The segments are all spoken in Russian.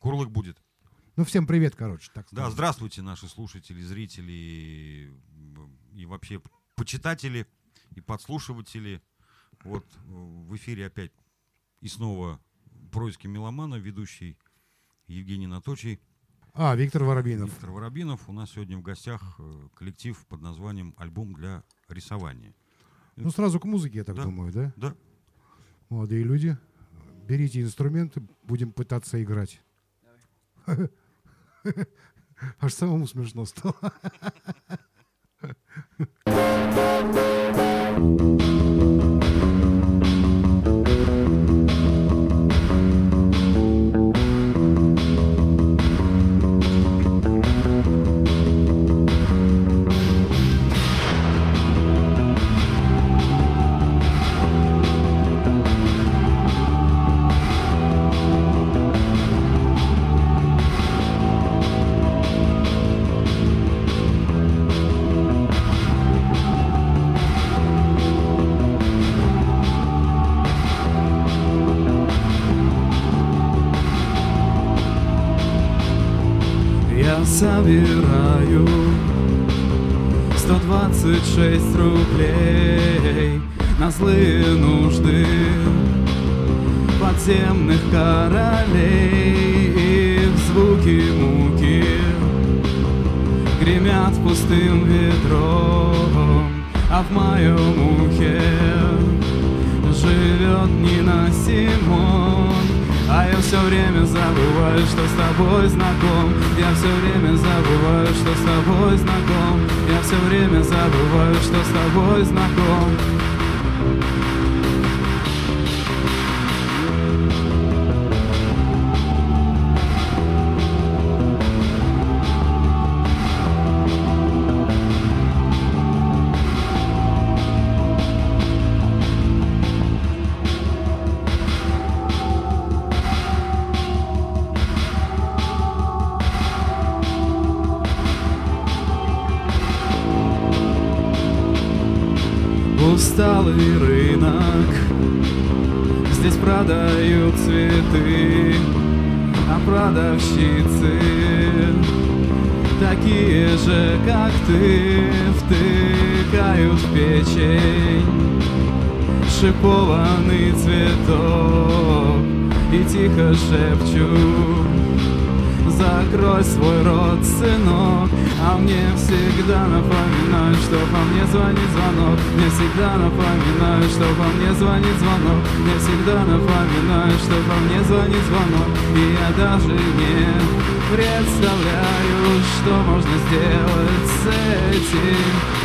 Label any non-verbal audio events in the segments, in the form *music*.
Курлык будет. Ну, всем привет, короче, так Да, здравствуйте, наши слушатели, зрители и вообще почитатели и подслушиватели. Вот в эфире опять и снова происки меломана, ведущий Евгений Наточий. А, Виктор Воробинов. Виктор Воробинов. У нас сегодня в гостях э, коллектив под названием «Альбом для рисования». Ну, сразу к музыке, я так да. думаю, да? Да. Молодые люди, берите инструменты, будем пытаться играть. Аж самому смешно стало. Забываю, что с тобой знаком усталый рынок. Здесь продают цветы, а продавщицы Такие же, как ты, втыкают в печень Шипованный цветок и тихо шепчут закрой свой рот, сынок. А мне всегда напоминают, что по мне звонит звонок. Мне всегда напоминают, что по мне звонит звонок. Мне всегда напоминают, что по мне звонит звонок. И я даже не представляю, что можно сделать с этим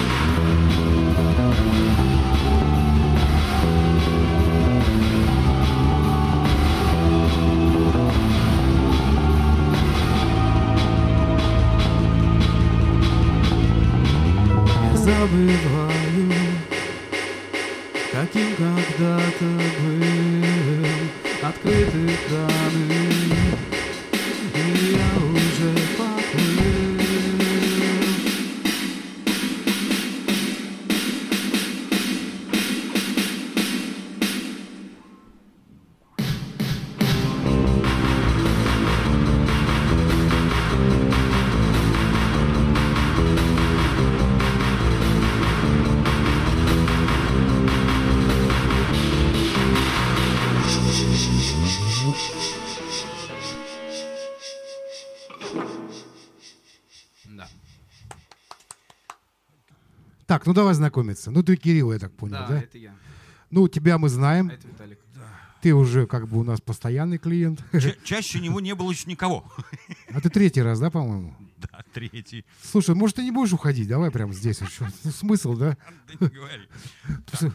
Так, ну давай знакомиться. Ну ты Кирилл, я так понял, да? Да, это я. Ну, тебя мы знаем. Это Виталик. Ты уже как бы у нас постоянный клиент. Ча- чаще него не было еще никого. А ты третий раз, да, по-моему? Да, третий. Слушай, может, ты не будешь уходить? Давай прямо здесь еще. *laughs* Ну, смысл, да? Да не говори.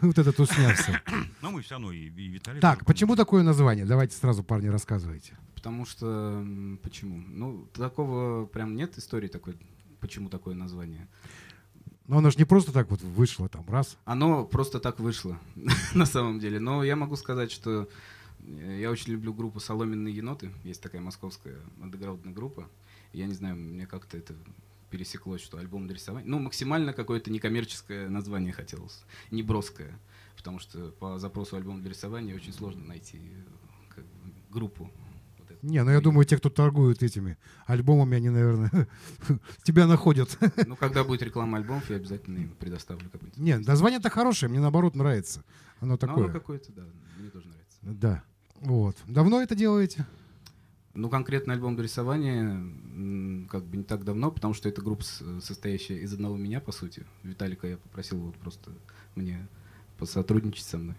Вот этот уснялся. Но мы все равно и, Виталий. Так, почему такое название? Давайте сразу, парни, рассказывайте. Потому что... Почему? Ну, такого прям нет истории такой, почему такое название. Но оно же не просто так вот вышло там, раз. Оно просто так вышло, *laughs* на самом деле. Но я могу сказать, что э, я очень люблю группу «Соломенные еноты». Есть такая московская андеграундная группа. Я не знаю, мне как-то это пересеклось, что альбом для рисования. Ну, максимально какое-то некоммерческое название хотелось, не броское. Потому что по запросу альбом для рисования очень сложно найти э, как бы, группу. Не, ну я думаю, те, кто торгуют этими альбомами, они, наверное, *laughs* тебя находят. *laughs* Ну, когда будет реклама альбомов, я обязательно им предоставлю какой-нибудь. Не, название-то хорошее, мне наоборот нравится. Оно Ну, такое. оно какое-то, да, мне тоже нравится. Да. Вот. Давно это делаете? Ну, конкретно альбом до рисования как бы не так давно, потому что это группа, состоящая из одного меня, по сути. Виталика я попросил вот просто мне посотрудничать со мной.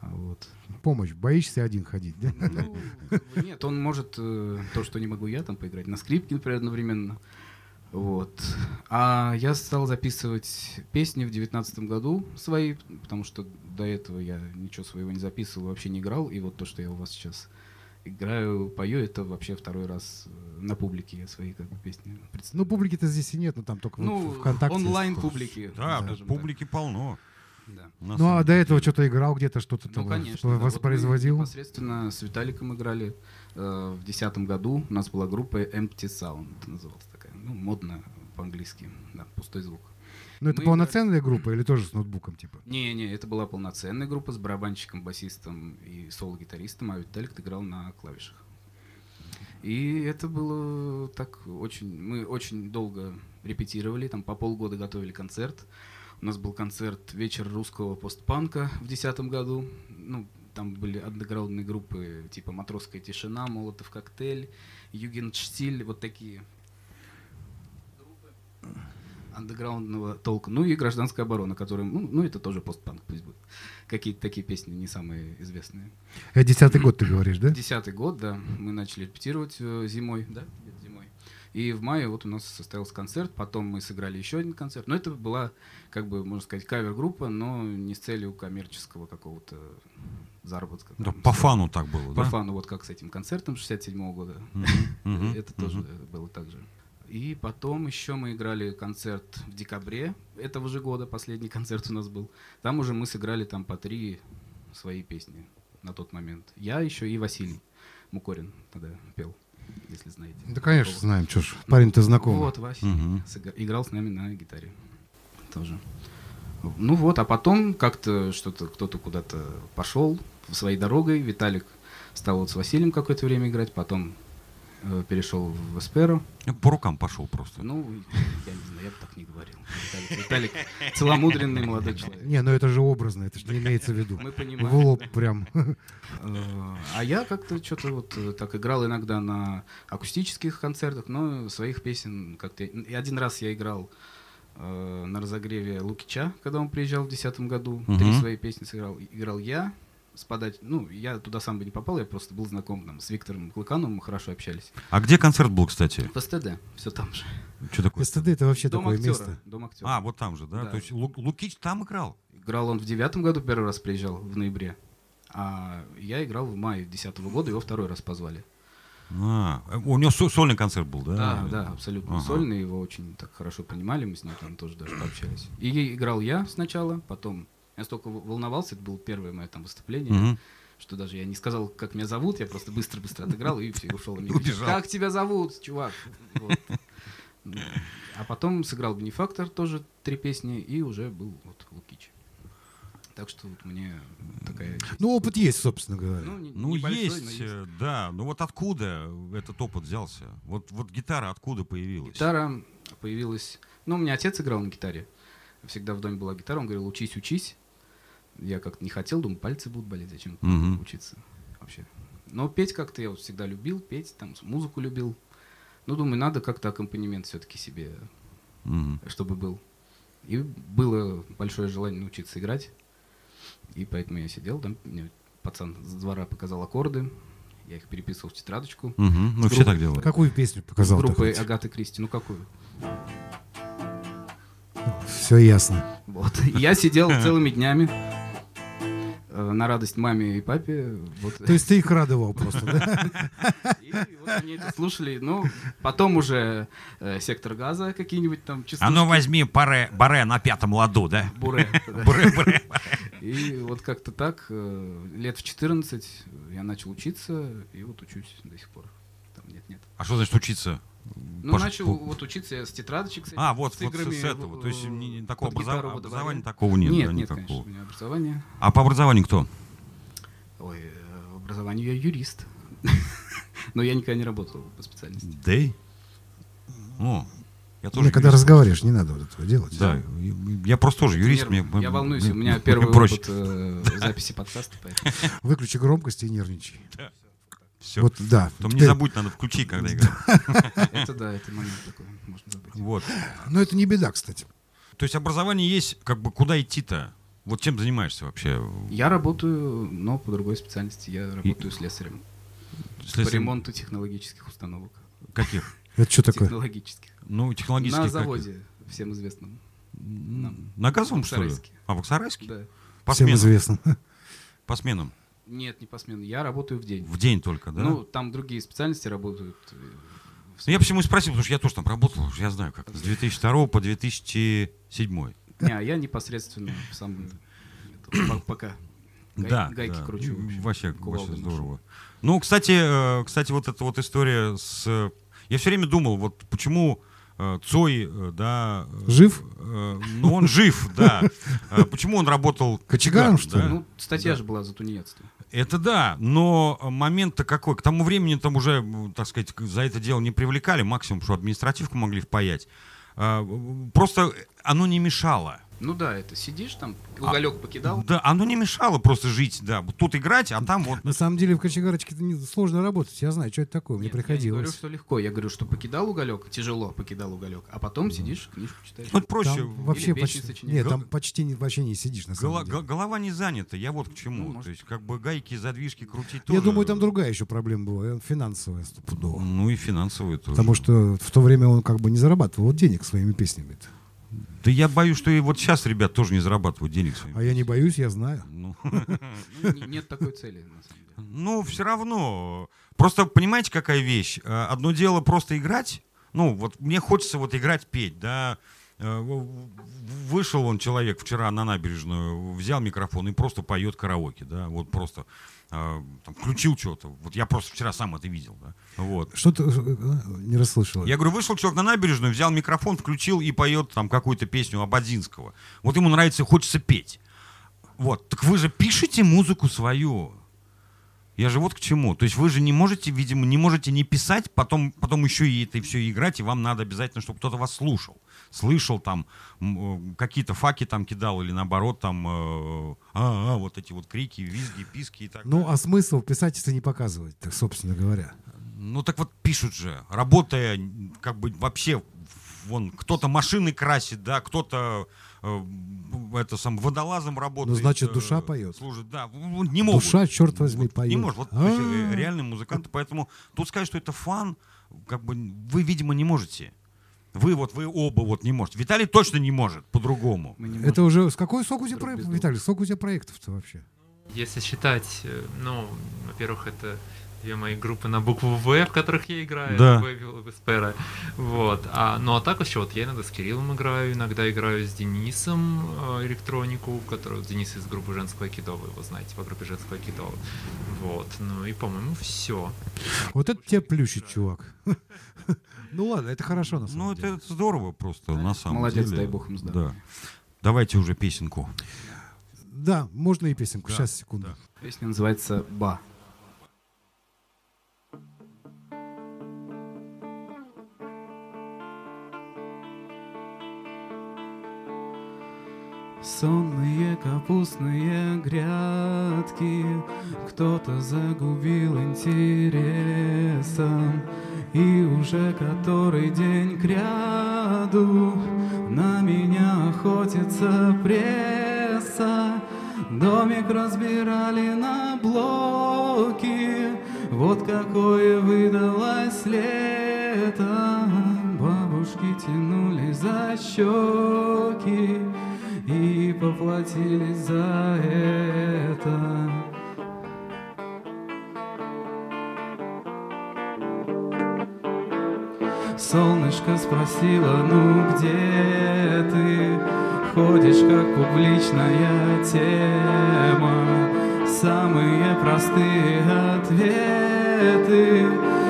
А Вот. Помощь. Боишься один ходить, да? Ну, нет, он может э, то, что не могу я там поиграть на скрипке, например, одновременно. Вот. А я стал записывать песни в девятнадцатом году свои, потому что до этого я ничего своего не записывал, вообще не играл. И вот то, что я у вас сейчас играю, пою, это вообще второй раз э, на публике я свои как бы, песни представляю. Ну, публики-то здесь и нет, но там только Ну, вот ВКонтакте. онлайн публики. Да, скажем так. публики полно. Да. Ну, а до этого что-то играл где-то, что-то Ну, там конечно. вос- да. Вот мы воспроизводил. непосредственно с Виталиком играли э, в 2010 году. У нас была группа Empty Sound, называлась такая. Ну, модно по-английски. Да, пустой звук. Ну, это мы полноценная группа или тоже с ноутбуком, типа? Не-не, это была полноценная группа с барабанщиком, басистом и соло-гитаристом, а Виталик играл на клавишах. И это было так очень... Мы очень долго репетировали, там по полгода готовили концерт. У нас был концерт «Вечер русского постпанка» в 2010 году. Ну, там были андеграундные группы типа «Матросская тишина», «Молотов коктейль», «Югенштиль», вот такие группы андеграундного толка. Ну и «Гражданская оборона», которая... Ну, ну, это тоже постпанк, пусть будет. Какие-то такие песни не самые известные. Это десятый год, ты говоришь, да? Десятый год, да. Мы начали репетировать э, зимой, да. И в мае вот у нас состоялся концерт, потом мы сыграли еще один концерт. Но это была, как бы, можно сказать, кавер-группа, но не с целью коммерческого какого-то заработка. Да, там, по фану так было, По да? фану, вот как с этим концертом 67 года. Это тоже было так же. И потом еще мы играли концерт в декабре этого же года, последний *laughs* концерт у нас был. Там уже мы сыграли там по три свои песни на тот момент. Я еще и Василий Мукорин тогда пел, если знаете. Да, конечно, Такого. знаем, что ж, парень-то знакомый. Вот, Вася Мгм. сыгра- играл с нами на гитаре тоже. Ну вот, а потом как-то что-то кто-то куда-то пошел своей дорогой. Виталик стал вот с Василием какое-то время играть, потом перешел в Эсперо. По рукам пошел просто. Ну, я не знаю, я бы так не говорил. Виталик, Виталик *laughs* целомудренный молодой человек. Не, ну это же образно, это же не имеется в виду. Мы В понимаем. лоб прям. *laughs* Э, А я как-то что-то вот э, так играл иногда на акустических концертах, но своих песен как-то... И один раз я играл э, на разогреве Лукича, когда он приезжал в 2010 году. Три свои песни сыграл. Играл я с подач... Ну, я туда сам бы не попал, я просто был знаком там, с Виктором Клыкановым, мы хорошо общались. А где концерт был, кстати? В СТД, все там же. Что такое? СТД это вообще Дом такое актера. место. Дом актера. А, вот там же, да? Да. То есть Лу- Лукич там играл? Играл он в девятом году, первый раз приезжал, в ноябре. А я играл в мае десятого года, его второй раз позвали. А, у него со- сольный концерт был, да? Да, да, абсолютно Ага. сольный, его очень так хорошо принимали, мы с ним там тоже даже пообщались. И играл я сначала, потом я столько волновался, это было первое мое там выступление, Мгм. что даже я не сказал, как меня зовут, я просто быстро-быстро *laughs* отыграл и все, ушел. И мне Убежал. Как тебя зовут, чувак? Вот. Ну, А потом сыграл Бенефактор, тоже три песни, и уже был вот Лукич. Так что вот мне такая честь. Ну, опыт есть, собственно говоря. Ну, не- Ну, небольшой, есть, но э, да. Ну вот откуда этот опыт взялся? Вот, вот гитара откуда появилась? Гитара появилась... Ну, у меня отец играл на гитаре. Всегда в доме была гитара. Он говорил, учись, учись. Я как-то не хотел, думаю, пальцы будут болеть, зачем Мгм. учиться вообще. Но петь как-то я вот всегда любил, петь, там, музыку любил. Ну, думаю, надо как-то аккомпанемент все-таки себе, Мгм. чтобы был. И было большое желание научиться играть. И поэтому я сидел, там мне пацан с двора показал аккорды. Я их переписывал в тетрадочку. Мгм. Ну, С все групп- так делают. Какую песню С показал? группой Агаты Кристи. Ну, какую? Все ясно. Вот. Я сидел целыми днями на радость маме и папе. Вот. То есть ты их радовал просто, да? И вот они это слушали. Ну, потом уже э, сектор газа какие-нибудь там частушки. А ну возьми баре, баре на пятом ладу, да? Буре. *laughs* да. Баре, баре. И вот как-то так, э, лет в 14 я начал учиться, и вот учусь до сих пор. Там нет-нет. А что значит учиться? Ну, Пош- начал вот учиться я с тетрадочек. с А, вот, с вот с, играми с этого. в- То есть не- не такого образов- образования такого нет, Нет, да, нет, никакого. конечно, у меня образование. А по образованию кто? Ой, э, в образовании я юрист. *laughs* Но я никогда не работал по специальности. Дэй? О, я тоже Ну, когда разговариваешь, не надо вот этого делать. Да, я просто тоже юрист. Мне- я волнуюсь, у меня первый опыт э, записи подкаста. Выключи громкость и нервничай. Всё. Вот, да. Потом не Теперь- забудь, надо включить, когда играешь. *laughs* Это да, это момент такой, можно забыть. Вот. Но это не беда, кстати. То есть образование есть, как бы куда идти-то? Вот чем занимаешься вообще? Я работаю, но по другой специальности. Я работаю слесарем. По Слесарем ремонту технологических установок. Каких? Это что такое? Технологических. Ну, технологических. На заводе, всем известном. На газовом, что ли? А, в Аксарайске? Да. По Всем сменам? известно. По сменам? Нет, не по смену. Я работаю в день. В день только, да? Ну, там другие специальности работают. Ну, я почему и спросил, потому что я тоже там работал, уже я знаю, как. С 2002 по 2007. Не, а я непосредственно сам пока гай- да, гайки да. кручу. Вообще, вообще ношу. здорово. Ну, кстати, э, кстати, вот эта вот история с... Я все время думал, вот почему э, Цой, э, да... Жив? Ну, он жив, да. Почему он работал... Кочегаром, что ли? Ну, статья же была за тунеядство. Это да, но момент-то какой? К тому времени там уже, так сказать, за это дело не привлекали, максимум, что административку могли впаять. А, Просто оно не мешало. Ну да, это сидишь там, А, уголек покидал. Да, оно не мешало просто жить, да. Вот Тут играть, а там вот... На самом деле в кочегарочке это сложно работать. Я знаю, что это такое. Мне Нет, Я не приходилось. говорю, что легко. Я говорю, что покидал уголек, тяжело покидал уголек, а потом сидишь, книжку читаешь. Ну, это проще. Там вообще почти, сочиняешь. нет, Гол- там почти не, вообще не сидишь на самом Гола- деле. го- голова не занята, я вот к чему. Ну, может. То есть, как бы гайки, задвижки крутить Я тоже. думаю, там другая еще проблема была, э, финансовая стопудово. Ну и финансовые тоже. Потому что в то время он как бы не зарабатывал денег своими песнями. Да я боюсь, что и вот сейчас ребят тоже не зарабатывают денег своими. А я не боюсь, я знаю. Ну, *laughs* Ну, не- нет такой цели, на самом деле. Ну, все равно. Просто понимаете, какая вещь? Э, Одно дело просто играть. Ну, вот мне хочется вот играть, петь, да. Э, Вышел он человек вчера на набережную, взял микрофон и просто поет караоке, да, вот просто э, там, включил что-то. Вот я просто вчера сам это видел, да. Вот. Что ты э, не расслышал? Я говорю, вышел человек на набережную, взял микрофон, включил и поет там какую-то песню Абадзинского. Вот ему нравится, хочется петь. Вот, так вы же пишете музыку свою. Я же вот к чему. То есть вы же не можете, видимо, не можете не писать, потом, потом еще и это все играть, и вам надо обязательно, чтобы кто-то вас слушал. Слышал там, э, какие-то факи там кидал, или наоборот там, э, а, а, вот эти вот крики, визги, писки и так Ну, далее. а смысл писать, если не показывать, так, собственно говоря. Ну так вот пишут же, работая как бы вообще, вон, кто-то машины красит, да, кто-то это сам водолазом работает. Ну, значит, э, душа поет. Служит, да, не могут. Душа, черт возьми, Вот, поет. Не может, вот э, А. реальные музыканты, поэтому тут сказать, что это фан, как бы вы, видимо, не можете. Вы вот, вы оба вот не можете. Виталий точно не может по-другому. Это уже... с Какой сколько у тебя проектов. Виталий? Сколько у тебя проектов-то вообще? Если считать, э, ну, во-первых, это две мои группы на букву В, в которых я играю, Да. Веспера. Вот. А, ну а так еще вот я иногда с Кириллом играю, иногда играю с Денисом э, электронику, который Денис из группы Женского Айкидо, вы его знаете, по группе Женского Айкидо. Вот. Ну и, по-моему, все. Вот это тебя плющит, чувак. *laughs* Ну ладно, это хорошо на самом Ну, деле. это здорово просто, на самом Молодец, деле. дай бог им здоровья. Да. Давайте уже песенку. Да, можно и песенку. Да, Сейчас, секунду. да. Песня называется «Ба». Сонные капустные грядки. Кто-то загубил интересом И уже который день кряду На меня охотится пресса. Домик разбирали на блоки. Вот какое выдалось лето. Бабушки тянули за щеки И поплатились за это. Солнышко спросила, ну где ты? Ходишь как публичная тема Самые простые ответы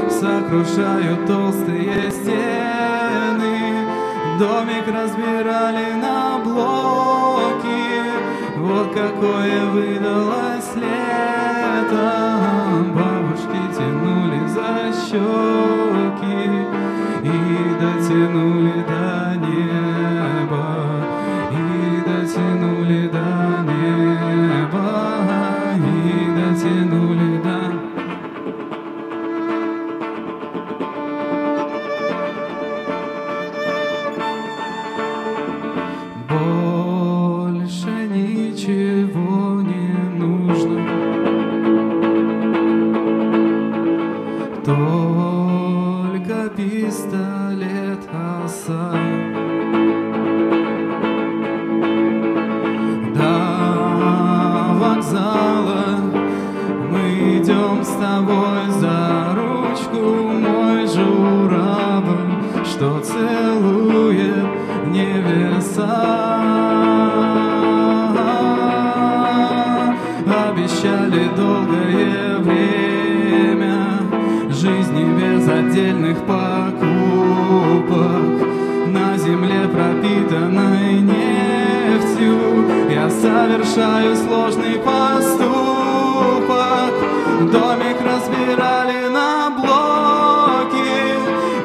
Сокрушают толстые стены Домик разбирали на блоки. Вот какое выдалось лето. Бабушки тянули за щеки и дотянули до неба, и дотянули до неба,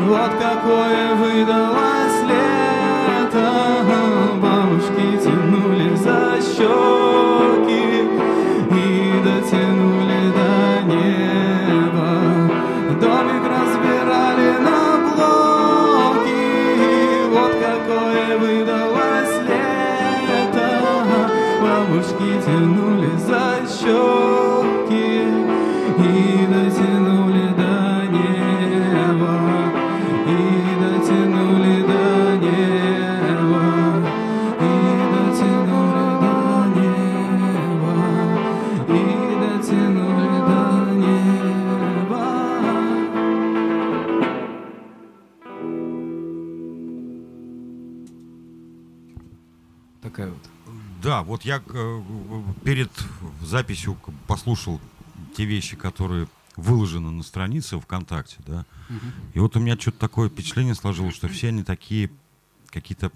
Вот какое выдалось я э, перед записью послушал те вещи, которые выложены на странице ВКонтакте, да. И вот у меня что-то такое впечатление сложилось, что все они такие какие-то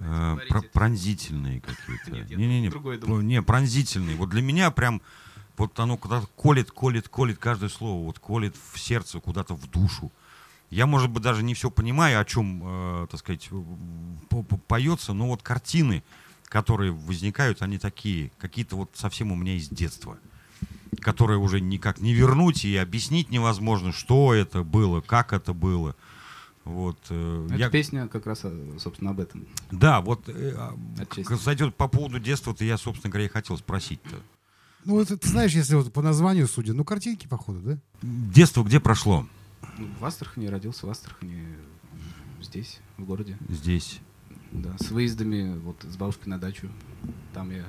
э, про- пронзительные какие-то. Не-не-не, думал. не, пронзительные. Вот для меня прям вот оно куда-то колет, колет, колет каждое слово, вот колет в сердце, куда-то в душу. Я, может быть, даже не все понимаю, о чем, э, так сказать, по- по- поется, но вот картины, которые возникают, они такие, какие-то вот совсем у меня из детства, которые уже никак не вернуть и объяснить невозможно, что это было, как это было. Вот, э, Эта я- песня как раз, э, собственно, об этом. да, вот, э, а, вот по поводу детства-то я, собственно говоря, и хотел спросить-то. Ну, вот ты знаешь, если вот по названию судя, ну, картинки, походу, да? Детство где прошло? Ну, В Астрахани родился, в Астрахани, здесь, в городе. Здесь. Да, с выездами вот с бабушкой на дачу. Там я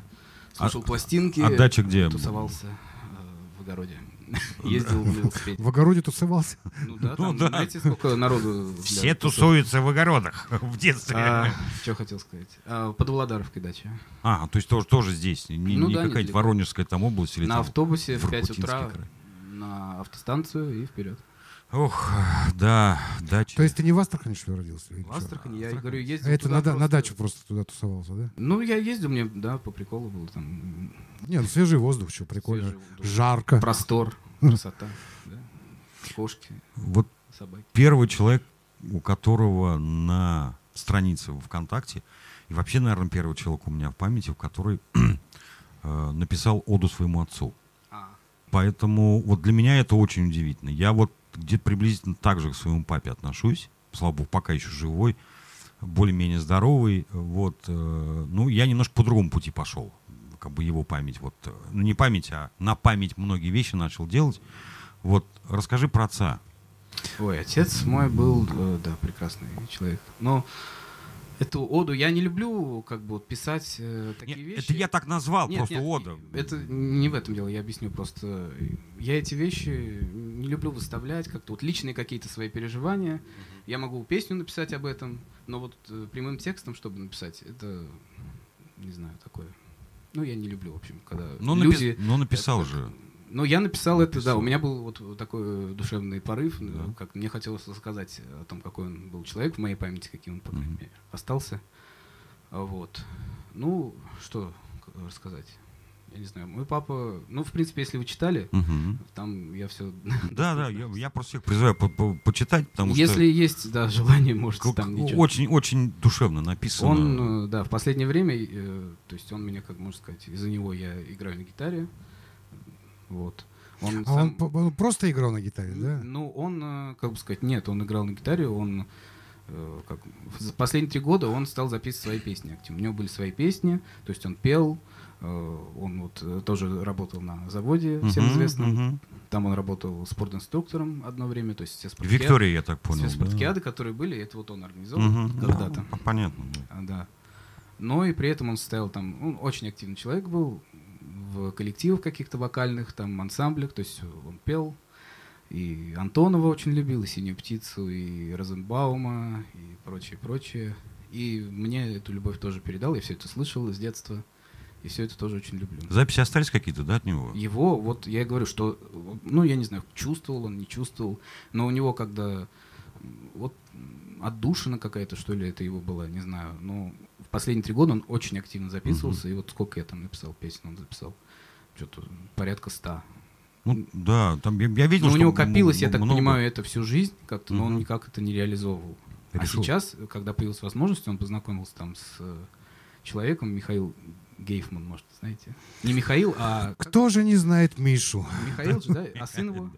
слушал А- пластинки. а дача где? Тусовался э, в огороде. *laughs* Ездил на велосипеде. В огороде тусовался. Ну да, Ну да. знаете, сколько народу. для Все тусуются в огородах *laughs* в детстве. А, что хотел сказать? А, под Владаровкой дача. А, то есть тоже, тоже здесь, не, Ну не да, какая-то недалеко. Воронежская там область или на там автобусе в 5 Воркутинский утра край. на автостанцию и вперед. Ох, да, дача. То есть ты не в Астрахани, что ли, родился? В? Астрахани, я говорю, А ездил это туда на, дачу просто туда тусовался, да? Ну, я ездил, мне, да, по приколу было там. Не, ну свежий воздух, что прикольно. воздух. Жарко. Простор, *laughs* красота, да. Кошки, Вот собаки. первый человек, у которого на странице в ВКонтакте, и вообще, наверное, первый человек у меня в памяти, в который *clears throat* э, написал оду своему отцу. А, Поэтому вот для меня это очень удивительно. Я вот где-то приблизительно так же к своему папе отношусь. Слава богу, пока еще живой, более-менее здоровый. Вот, э, ну, я немножко по другому пути пошел. Как бы его память, вот, э, ну, не память, а на память многие вещи начал делать. Вот, расскажи про отца. Ой, отец мой был, э, да, прекрасный человек. Но эту оду я не люблю, как бы, писать э, такие Не, вещи. это я так назвал, Нет, просто нет, ода. Это не в этом дело, я объясню просто. Я эти вещи не люблю выставлять, как-то вот личные какие-то свои переживания. Я могу песню написать об этом, но вот э, прямым текстом, чтобы написать, это, не знаю, такое. Ну, я не люблю, в общем, когда Ну, напис- люди... ну, написал это- же. Ну, я написал это, да, у меня был вот такой душевный порыв, Да. э, как мне хотелось рассказать о том, какой он был человек в моей памяти, каким он, по крайней мере, остался. А Вот. Ну, что рассказать? я не знаю, мой папа, ну, в принципе, если вы читали, Мгм. там я все... *laughs* Да, да, я, я просто всех призываю по- по- почитать, потому Если есть, да, желание, что можете к- там ничего. очень, очень душевно написано. Он, э, да, в последнее время, э, то есть он меня, как можно сказать, из-за него я играю на гитаре. Вот. Он А сам- он, просто играл на гитаре, да? Ну, он, э, как бы сказать, нет, он играл на гитаре, он э, как, за последние три года он стал записывать свои песни активно. У него были свои песни, то есть он пел, э, он вот тоже работал на заводе, всем Мгм, известном. мгм. Там он работал спортинструктором одно время, то есть все спартакиады, Виктория, я так понял. все да. спартакиады, которые были, это вот он организовал Мгм. когда-то. Ну, понятно. да. А, Да. Но и при этом он состоял там, он очень активный человек был в коллективах каких-то вокальных, там ансамблях, то есть он пел. И Антонова очень любил, и Синюю птицу, и Розенбаума, и прочее, прочее. И мне эту любовь тоже передал, я все это слышал с детства, и все это тоже очень люблю. Записи остались какие-то, да, от него? Его, вот я и говорю, что, ну, я не знаю, чувствовал он, не чувствовал, но у него когда, вот, отдушина какая-то, что ли, это его была, не знаю, но в последние три года он очень активно записывался, и вот сколько я там написал песен, он записал, что-то порядка ста. Ну, да, там я, я видел, Но у что него м- копилось, я так много. понимаю, это всю жизнь как-то, но он никак это не реализовывал. А Решил. сейчас, когда появилась возможность, он познакомился там с э, человеком, Михаил Гейфман, может, знаете. Не Михаил, а... Кто же не знает Мишу? Михаил же, да? А сын *laughs* его?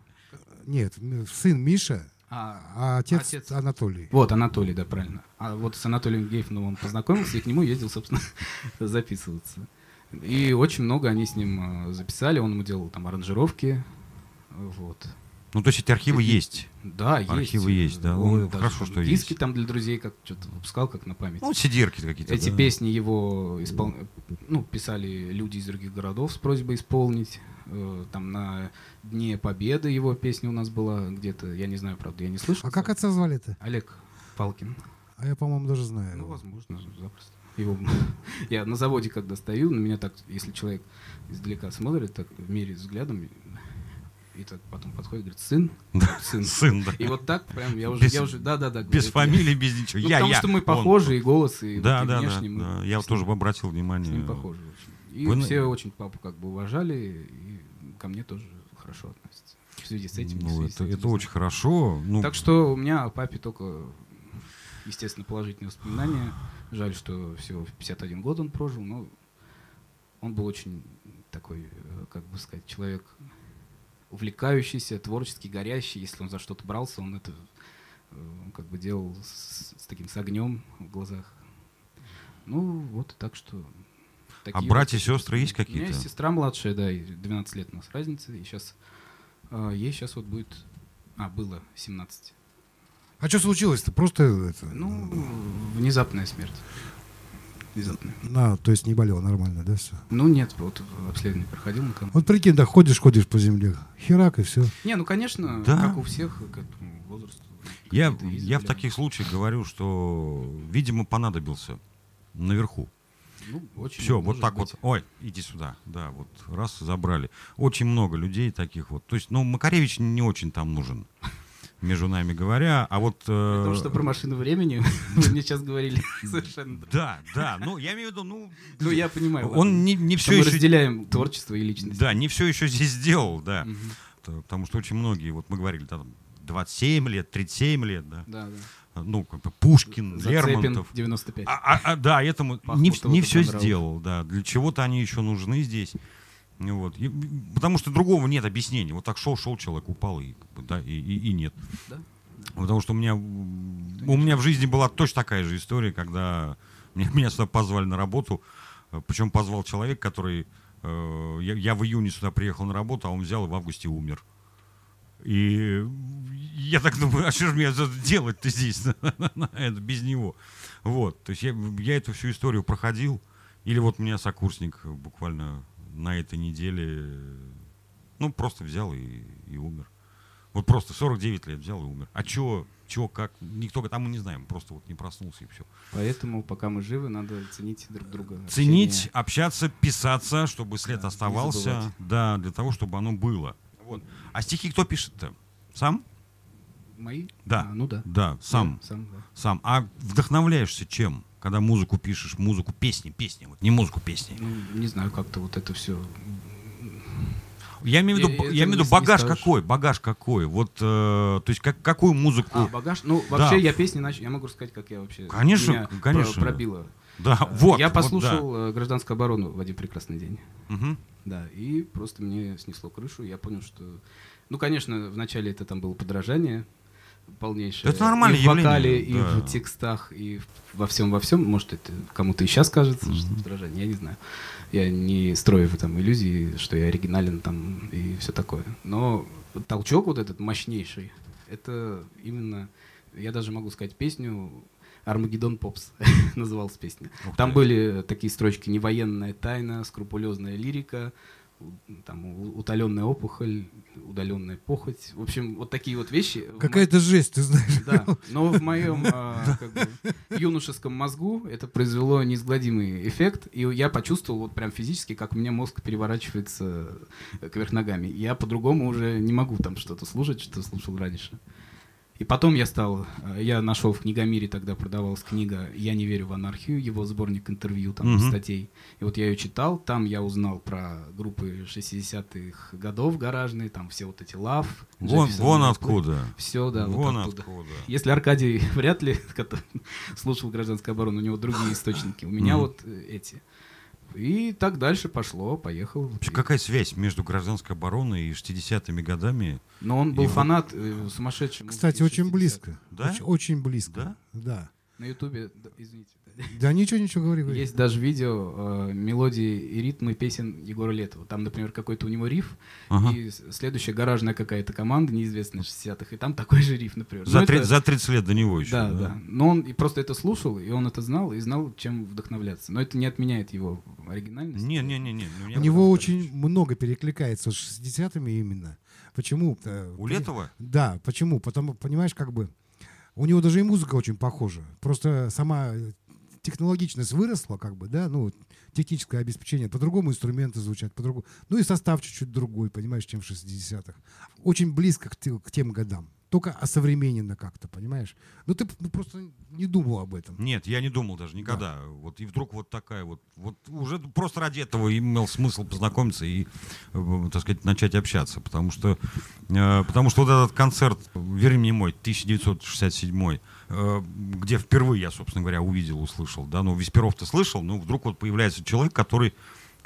Нет, сын Миша, А, а отец, Отец. Анатолий. Вот, Анатолий, да, правильно. А вот с Анатолием Гейфманом он познакомился и к нему ездил, собственно, *laughs* записываться. И очень много они с ним э, записали, он ему делал там аранжировки. Вот. Ну, то есть эти архивы Какие- есть. Да, есть. Архивы есть, да. Он Ну, даже хорошо, что диски есть. там для друзей как что-то выпускал, как на память. Ну, сидерки какие-то. Эти да. песни его испол... ну, писали люди из других городов с просьбой исполнить. Э, Там на Дне Победы его песня у нас была где-то, я не знаю, правда, я не слышал. А как отца звали-то? Олег Палкин. А я, по-моему, даже знаю. Ну, его. возможно, запросто. Его... *laughs* Я на заводе, когда стою, на меня так, если человек издалека смотрит, так меряет взглядом, и, так потом подходит, говорит, сын, *laughs* сын. Сын, да. И вот так прям я уже, Без- я уже, да-да-да. Без говорю, фамилии, без ничего. Ну, я, потому я. что мы он. похожи, и голос, и, Да, вот, и да, да, внешне мы да. Я с тоже обратил с внимание. ним похожи очень. И Вы все очень папу как бы уважали, и ко мне тоже хорошо относятся. В связи с этим. Ну, связи с это, этим, это очень хорошо. Ну, Так что у меня о папе только, естественно, положительные воспоминания. Жаль, что всего в 51 год он прожил, но он был очень такой, э, как бы сказать, человек увлекающийся, творчески горящий. Если он за что-то брался, он это э, как бы делал с, с таким с огнем в глазах. Ну, вот так что... а такие братья и вот- сестры есть У меня какие-то? есть сестра младшая, да, и 12 лет у нас разница, и сейчас ей сейчас вот будет, а, было 17. А что случилось-то? Просто это, Ну, внезапная смерть. Внезапная. на, то есть не болел нормально, да, все? Ну, нет, вот обследование проходил на ком. Вот прикинь, да, ходишь, ходишь по земле, херак и все. Не, ну, конечно, Да. как у всех к этому возрасту. Я, какие-то я в таких случаях говорю, что, видимо, понадобился наверху. Ну, очень Все, вот так быть. вот. Ой, иди сюда. Да, вот раз забрали. Очень много людей таких вот. То есть, ну, Макаревич не очень там нужен, между нами говоря. А вот... э, Потому что про машину времени *laughs* вы мне сейчас говорили *laughs* совершенно. Да, да. Ну, я имею в виду, ну... Ну, я понимаю. Он не, не все мы еще... разделяем творчество и личность. Да, не все еще здесь сделал, да. Потому что очень многие, вот мы говорили, там 27 лет, 37 лет, да. Да, да. Ну, как бы Пушкин, Зацепин Лермонтов. 95. А, а- а, да, этому не, Пахмутова не до все Кондратова. сделал, да. Для чего-то они еще нужны здесь. Вот. И- потому что другого нет объяснения. Вот так шел, шел человек, упал, и, да, и, и- и нет. Да. Потому что у меня, у меня в жизни была точно такая же история, когда меня, *laughs* меня сюда позвали на работу. Причем позвал человек, который... э, я, я в июне сюда приехал на работу, а он взял и в августе умер. И я так думаю, а что же мне делать-то здесь, *laughs* без него? Вот, то есть я, я эту всю историю проходил. Или вот у меня сокурсник буквально на этой неделе, ну, просто взял и, и умер. Вот просто 49 лет взял и умер. А чё, чё, как, никто, там мы не знаем, просто вот не проснулся и все. Поэтому, пока мы живы, надо ценить друг друга. Ценить, Общение. общаться, писаться, чтобы след Да, оставался, да, для того, чтобы оно было. Вот. А стихи кто пишет-то? Сам? Мои? Да. А, ну да. Да, сам, Да, сам, да. сам. А вдохновляешься чем? Когда музыку пишешь, музыку, песни, песни, вот не музыку, песни. Ну, не знаю, как-то вот это все. Я имею в виду, Я- я, имею в виду багаж какой, багаж какой. Вот, э, то есть как, какую музыку, А, багаж? Ну, вообще, Да. я песни начал. Я могу рассказать, как я вообще. Конечно, меня конечно. про- пробило. да, Э, вот. Я вот, послушал э, гражданскую оборону в один прекрасный день. да. Да, и просто мне снесло крышу. Я понял, что. Ну, конечно, вначале это там было подражание полнейшее. Это нормальное и в вокале, явление, и да. в текстах, и во всем во всем. Может, это кому-то и сейчас кажется, что Мгм. подражание, я не знаю. Я не строю там иллюзии, что я оригинален там и все такое. Но толчок вот этот мощнейший, это именно, я даже могу сказать песню Армагеддон Попс *laughs* называлась песня. Ух Там ты. были такие строчки «Не военная тайна», «Скрупулезная лирика», там «Утоленная опухоль», «Удаленная похоть». В общем, вот такие вот вещи. Мо- Какая-то жесть, ты знаешь. Да, но в моем *laughs* а, как бы, юношеском мозгу это произвело неизгладимый эффект, и я почувствовал вот прям физически, как у меня мозг переворачивается э, кверх ногами. Я по-другому уже не могу там что-то слушать, что слушал раньше. И потом я стал, э, я нашел в книгомире, тогда продавалась книга «Я не верю в анархию», его сборник интервью, там, Мгм. статей. И вот я ее читал, там я узнал про группы 60-х годов гаражные, там все вот эти лав. Вон, вон откуда. Все, да, вот Вон оттуда. откуда. Если Аркадий *laughs* вряд ли *laughs* слушал гражданскую оборону, у него другие источники. У меня вот э, эти. И так дальше пошло, поехал. Вообще, какая связь между гражданской обороной и 60-ми годами? Но он был И вот- фанат э, сумасшедший. Кстати, очень 60-х. близко. Да? Очень, очень близко. Да? Да. На Ютубе, да, извините. да. Да ничего, ничего, говори, говори. Есть даже видео э, мелодии и ритмы песен Егора Летова. Там, например, какой-то у него риф, Ага. и следующая гаражная какая-то команда, неизвестная 60-х, и там такой же риф, например. За, Ну, три- это- за 30 лет до него еще. Да, да, Но он и просто это слушал, и он это знал, и знал, чем вдохновляться. Но это не отменяет его оригинальность. Не, не, не, не. ну, У него очень много перекликается с 60-ми именно. Почему? Э, У Летова? Да, почему? Потому, понимаешь, как бы у него даже и музыка очень похожа. Просто сама э, технологичность выросла, как бы, да, ну, техническое обеспечение, по-другому инструменты звучат, по-другому. Ну и состав чуть-чуть другой, понимаешь, чем в 60-х. Очень близко к, к тем годам. Только осовременно как-то, понимаешь? Ну ты ну, просто не думал об этом. Нет, я не думал даже никогда. Вот и вдруг вот такая вот, вот уже просто ради этого имел смысл познакомиться и, э, так сказать, начать общаться, потому что, э, потому что вот этот концерт, верни мне мой, 1967 э, где впервые я, собственно говоря, увидел, услышал, да, ну Весперов-то слышал, но вдруг вот появляется человек, который,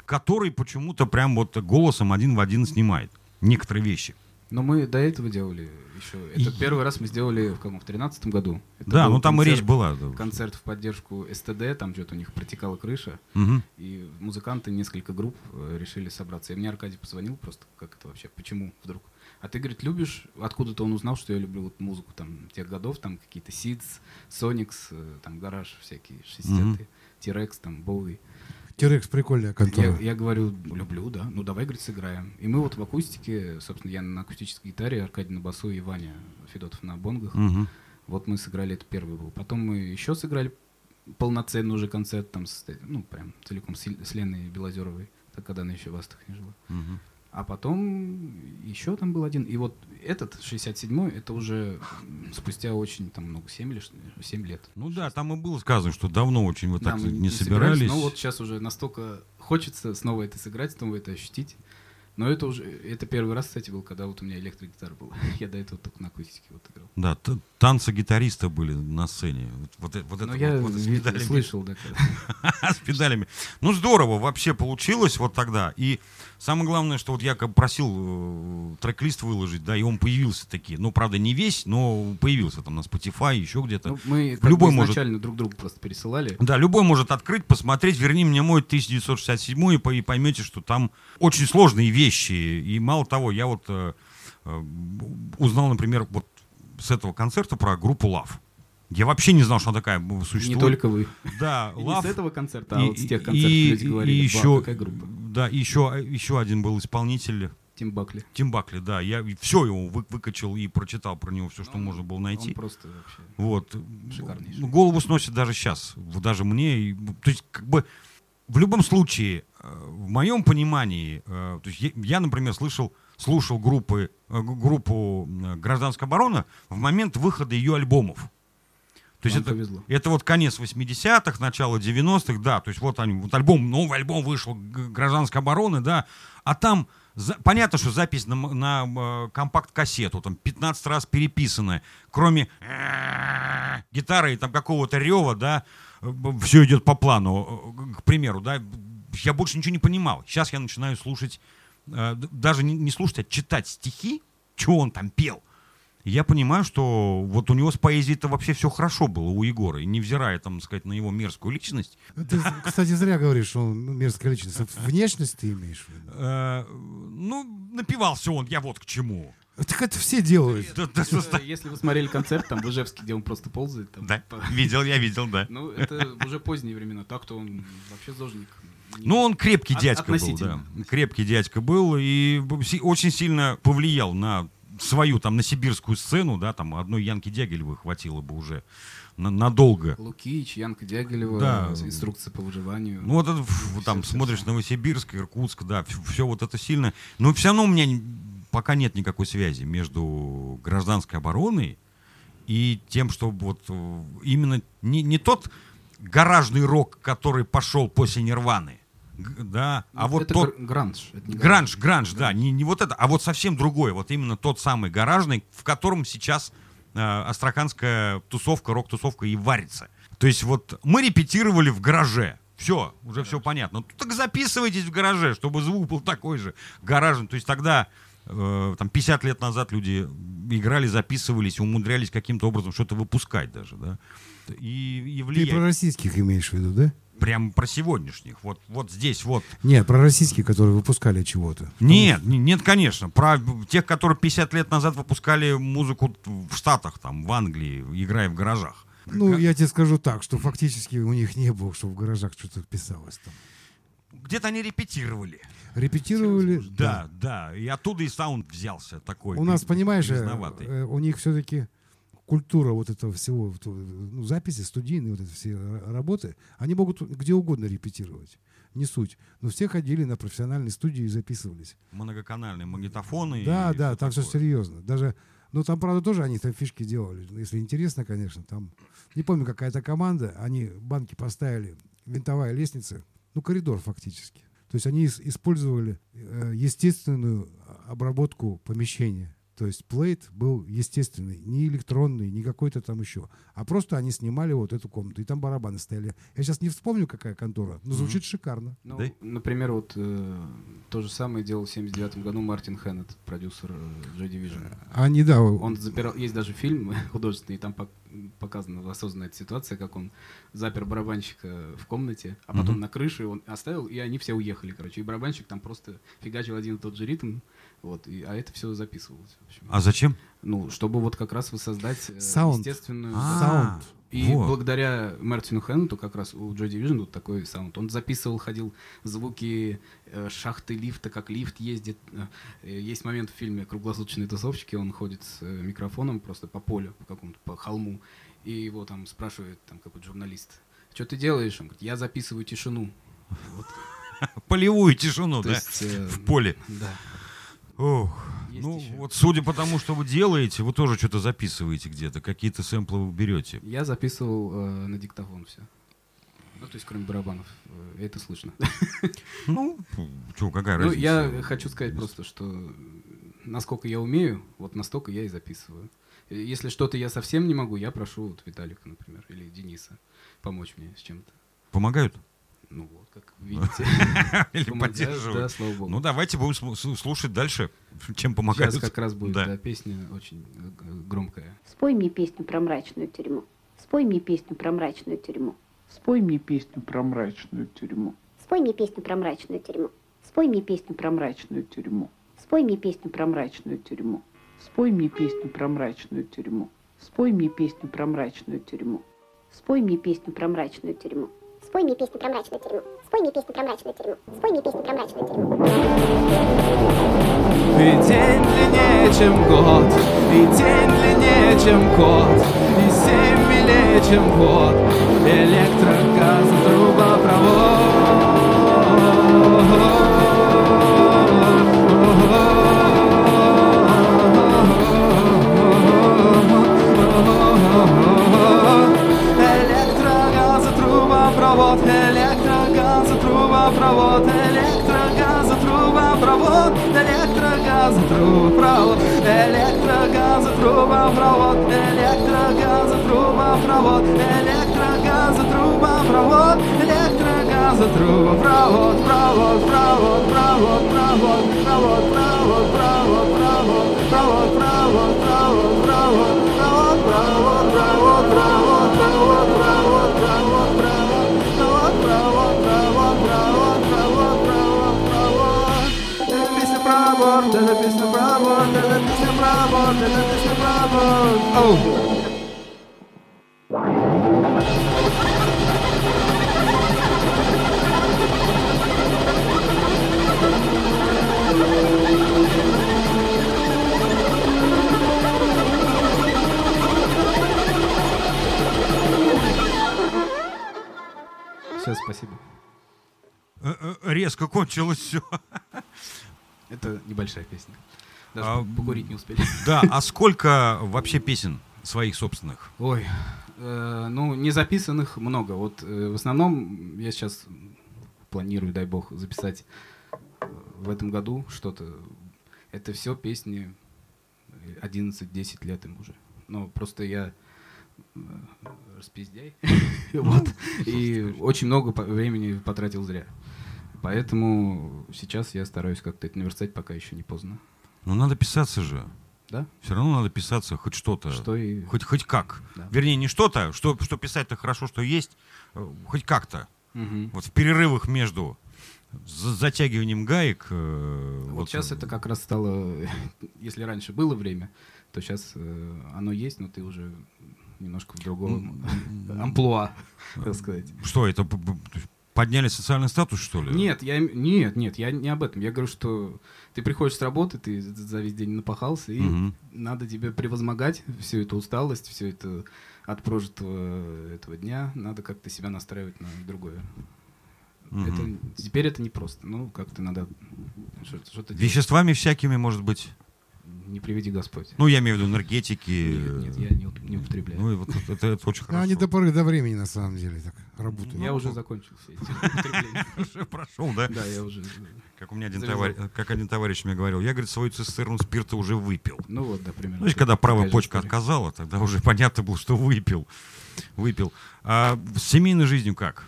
который почему-то прям вот голосом один в один снимает некоторые вещи. Но мы до этого делали еще. Это И- первый раз мы сделали в каком? В тринадцатом году. Это да, ну там и речь была. Концерт в поддержку СТД, там что-то у них протекала крыша, Мгм. и музыканты, несколько групп э, решили собраться. И мне Аркадий позвонил просто, как это вообще, почему вдруг? А ты, говорит, любишь? Откуда-то он узнал, что я люблю вот музыку там тех годов, там какие-то Сидс, Соникс, э, там гараж всякие, 60-е, Тирекс, там, Боуи. Терекс прикольная контора. Я, я говорю, люблю, да. Ну давай, говорит, сыграем. И мы вот в акустике, собственно, я на акустической гитаре, Аркадий на басу и Ваня Федотов на бонгах. Мгм. Вот мы сыграли, это первый был. Потом мы еще сыграли полноценный уже концерт, там, с, ну, прям целиком с, с Леной Белозеровой, так, когда она еще в Астах не жила. Мгм. А потом еще там был один. И вот этот, 67-й, это уже спустя очень там много, 7 или 7 лет. Ну да, там и было сказано, что давно очень вы Да, так мы не собирались. Но вот сейчас уже настолько хочется снова это сыграть, снова это ощутить. Но это уже, это первый раз, кстати, был, когда вот у меня электрогитара была. *laughs* Я до этого только на акустике вот играл. Да, танцы гитариста были на сцене. Вот, вот, вот это Но вот- я вот с ви- педалями. слышал, да. *laughs* с педалями. Ну, здорово вообще получилось вот тогда. И самое главное, что вот я просил э, трек-лист выложить, да, и он появился таки. Ну, правда, не весь, но появился там на Spotify, еще где-то. Ну, мы любой бы может- изначально друг другу просто пересылали. Да, любой может открыть, посмотреть, верни мне мой 1967 и, по- и поймете, что там очень сложные вещи. И мало того, я вот э, э, узнал, например, вот с этого концерта про группу Лав. Я вообще не знал, что она такая существует. Не только вы. Да, *laughs* И не Love. с этого концерта, а И- вот с тех концертов и- люди и говорили. еще, «Вау, какая группа. Да, и еще, еще один был исполнитель Тим Бакли. Тим Бакли, да. Я все его вы- выкачал и прочитал про него все, что Ну, можно было найти. Он просто вообще... Вот. Шикарнейший. Голову сносит даже сейчас. Даже мне. То есть, как бы, в любом случае, э, в моем понимании, э, то есть я, например, слышал слушал группы, э, группу «Гражданская оборона» в момент выхода ее альбомов. То есть Вам это, повезло. это вот конец 80-х, начало 90-х, да, то есть вот они, вот альбом, новый альбом вышел «Гражданской обороны», да, а там за- понятно, что запись на, на, э, компакт-кассету, там 15 раз переписанная, кроме гитары и там какого-то рева, да, все идет по плану, э, к примеру, да, я больше ничего не понимал. Сейчас я начинаю слушать, э, даже не, слушать, а читать стихи, что он там пел. И я понимаю, что вот у него с поэзией-то вообще все хорошо было у Егора, и невзирая, там, сказать, на его мерзкую личность, Ты, кстати, зря говоришь, что он ну, мерзкая личность. *laughs* Внешность ты имеешь в виду? э, ну, напивался он, я вот к чему. Так это все делают. Да, да, Если- состо- Если вы смотрели концерт, там в Ижевске, где он просто ползает, там, да, по- видел, я видел, да. ну, это уже поздние времена, так-то он вообще зожник. Ну, он крепкий От- дядька был, да. Крепкий дядька был и очень сильно повлиял на свою, там, на сибирскую сцену, да, там, одной Янки Дягилевой хватило бы уже на- надолго. Лукич, Янка Дягилева, Да. инструкция по выживанию. Ну, вот это, там, смотришь всё. Новосибирск, Иркутск, да, все, вот это сильно. Но все равно у меня не- пока нет никакой связи между гражданской обороной и тем, что вот э, именно не, не тот гаражный рок, который пошел после Нирваны, да, а вот это тот... гр- гранж. это не Гранж, гранж, да, не, не вот это, а вот совсем другой, вот именно тот самый гаражный, в котором сейчас э, астраханская тусовка, рок-тусовка и варится. То есть вот мы репетировали в гараже, все, уже все понятно. Ну, так записывайтесь в гараже, чтобы звук был такой же гаражный. То есть тогда, там, 50 лет назад люди играли, записывались, умудрялись каким-то образом что-то выпускать даже, да. И, и Ты влиять. про российских имеешь в виду, да? Прям про сегодняшних. Вот, вот здесь, вот. Нет, про российские, которые выпускали чего-то. Нет, не- нет, конечно. Про тех, которые 50 лет назад выпускали музыку в Штатах, там, в Англии, играя в гаражах. Ну, я тебе скажу так, что фактически у них не было, что в гаражах что-то писалось там. Где-то они репетировали. Репетировали. Да, да. И оттуда и саунд взялся такой. У нас, понимаешь, э, э, у них все-таки культура вот этого всего, э, ну, записи, студийные вот эти все работы, они могут где угодно репетировать. Не суть. Но все ходили на профессиональные студии и записывались. Многоканальные магнитофоны. Да, и да, всё там все такое. серьезно. Даже, ну там, правда, тоже они там фишки делали. Если интересно, конечно, там, не помню, какая-то команда, они банки поставили, винтовая лестница, ну, коридор фактически. То есть они ис- использовали э, естественную обработку помещения. То есть плейт был естественный, не электронный, не какой-то там еще. А просто они снимали вот эту комнату, и там барабаны стояли. Я сейчас не вспомню, какая контора, но звучит шикарно. Ну, Да? например, вот э, то же самое делал в 79 году Мартин Хеннет, продюсер э, Joy Division. Они, да, Он запирал, есть даже фильм *laughs* художественный, и там пок- показана осознанная эта ситуация, как он запер барабанщика в комнате, а потом Мгм. на крыше он оставил, и они все уехали, короче. И барабанщик там просто фигачил один и тот же ритм, вот, и, а это все записывалось. В общем. А зачем? Ну, чтобы вот как раз воссоздать э, Саунд. естественную... А, саунд. И вот. благодаря Мартину Хэннету как раз у Joy Division вот такой саунд. Он записывал, ходил звуки э, шахты лифта, как лифт ездит. Э, э, есть момент в фильме «Круглосуточные тусовщики», он ходит с э, микрофоном просто по полю, по какому-то, по холму, и его там спрашивает там какой-то журналист, что ты делаешь? Он говорит, я записываю тишину. Вот. *laughs* Полевую тишину, То да? есть, э, В поле. Да. Ох. Есть Ну, ещё. вот судя по тому, что вы делаете, вы тоже что-то записываете где-то, какие-то сэмплы вы берете. Я записывал э, на диктофон все. Ну, то есть, кроме барабанов. э, это слышно. *laughs* Ну, что, какая Ну, разница? я хочу сказать просто, что насколько я умею, вот настолько я и записываю. Э, Если что-то я совсем не могу, я прошу вот Виталика, например, или Дениса помочь мне с чем-то. Помогают? Ну вот, как видите. *laughs* Или поддерживают? Да, слава богу. Ну, давайте будем слушать дальше, чем помогают. Сейчас как раз будет Да. да, песня очень э, громкая. Спой мне песню про мрачную тюрьму. Спой мне песню про мрачную тюрьму. Спой мне песню про мрачную тюрьму. Спой мне песню про мрачную тюрьму. Спой мне песню про. Мрачную тюрьму. Спой мне песню про мрачную тюрьму. Спой мне песню про мрачную тюрьму. Спой мне песню про мрачную тюрьму. Спой мне песню про мрачную тюрьму. Спой мне песню про мрачную тюрьму. Спой мне песню про мрачную тюрьму. Спой мне песню про мрачную тюрьму. И день длиннее, чем год, и день длиннее, чем год, и семь милее, чем год, электрогаз, трубопровод. Трубопровод, электрогазотрубопровод, электрогазотрубопровод, электрогазотрубопровод, электрогазотрубопровод, электрогазотрубопровод, электрогазотрубопровод, провод, провод, провод, провод, провод, провод, провод, провод, провод, провод, провод, провод, провод, провод, провод, провод, провод, песня про аборт, это песня про аборт, это песня про аборт. Оу. Все, спасибо. Э, э, Резко кончилось все. Это небольшая песня. Даже А, покурить не успели. *laughs* Да, а сколько вообще песен своих собственных? Ой, э, ну, не записанных много. Вот э, в основном я сейчас планирую, дай бог, записать э, в этом году что-то. Это все песни 11-10 лет им уже. Но просто я э, распиздяй. *laughs* Вот. И очень много времени потратил зря. Поэтому сейчас я стараюсь как-то это наверстать, пока еще не поздно. Ну, надо писаться же. Да? Все равно надо писаться хоть что-то. Что и... Хоть, хоть как. Да. Вернее, не что-то, что, что писать-то хорошо, что есть, э, хоть как-то. Мгм. Вот в перерывах между за- затягиванием гаек. э, Вот сейчас это как раз стало, *laughs* если раньше было время, то сейчас оно есть, но ты уже немножко в другом амплуа, *laughs* так сказать. Что, это подняли социальный статус, что ли? Нет, я нет, нет, я не об этом. Я говорю, что ты приходишь с работы, ты за весь день напахался, и Мгм. надо тебе превозмогать всю эту усталость, все это от прожитого этого дня. Надо как-то себя настраивать на другое. Мгм. Это, теперь это непросто. Ну, как-то надо что- что-то. Веществами всякими, может быть. Не приведи Господь. Ну, я имею в виду энергетики. Нет, нет, я не, не употребляю. Ну, и вот это, это- это очень А хорошо. Они до поры до времени, на самом деле, так работают. я уже закончил все эти употребления. *laughs* Уже прошел, да? Да, я уже... Как у меня один товарищ, как один товарищ мне говорил, я, говорит, свою цистерну спирта уже выпил. Ну вот, да, примерно. Ну, есть, когда правая почка отказала, тогда уже *laughs* понятно было, что выпил. Выпил. А с семейной жизнью как?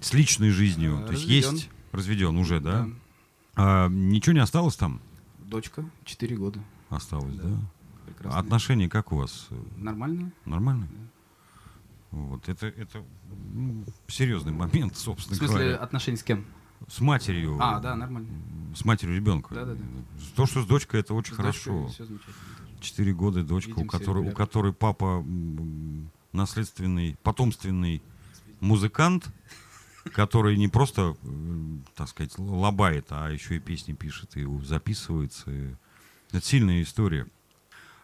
С личной жизнью? То есть разведен. есть... Разведен уже, да? Да. А, ничего не осталось там? Дочка, 4 года. Осталось, да? Да. Отношения как у вас? Нормально? Нормально? Вот, это, это ну, серьезный момент, *laughs* В собственно смысле, говоря. отношения с кем? С матерью. А, да, нормально. С матерью ребенка. Да-да-да. То, что с дочкой, это очень С хорошо. дочкой всё замечательно. Четыре года дочка, у которой, у которой папа наследственный, потомственный музыкант, который не просто, м, так сказать, лобает, а еще и песни пишет и записывается. И Это сильная история.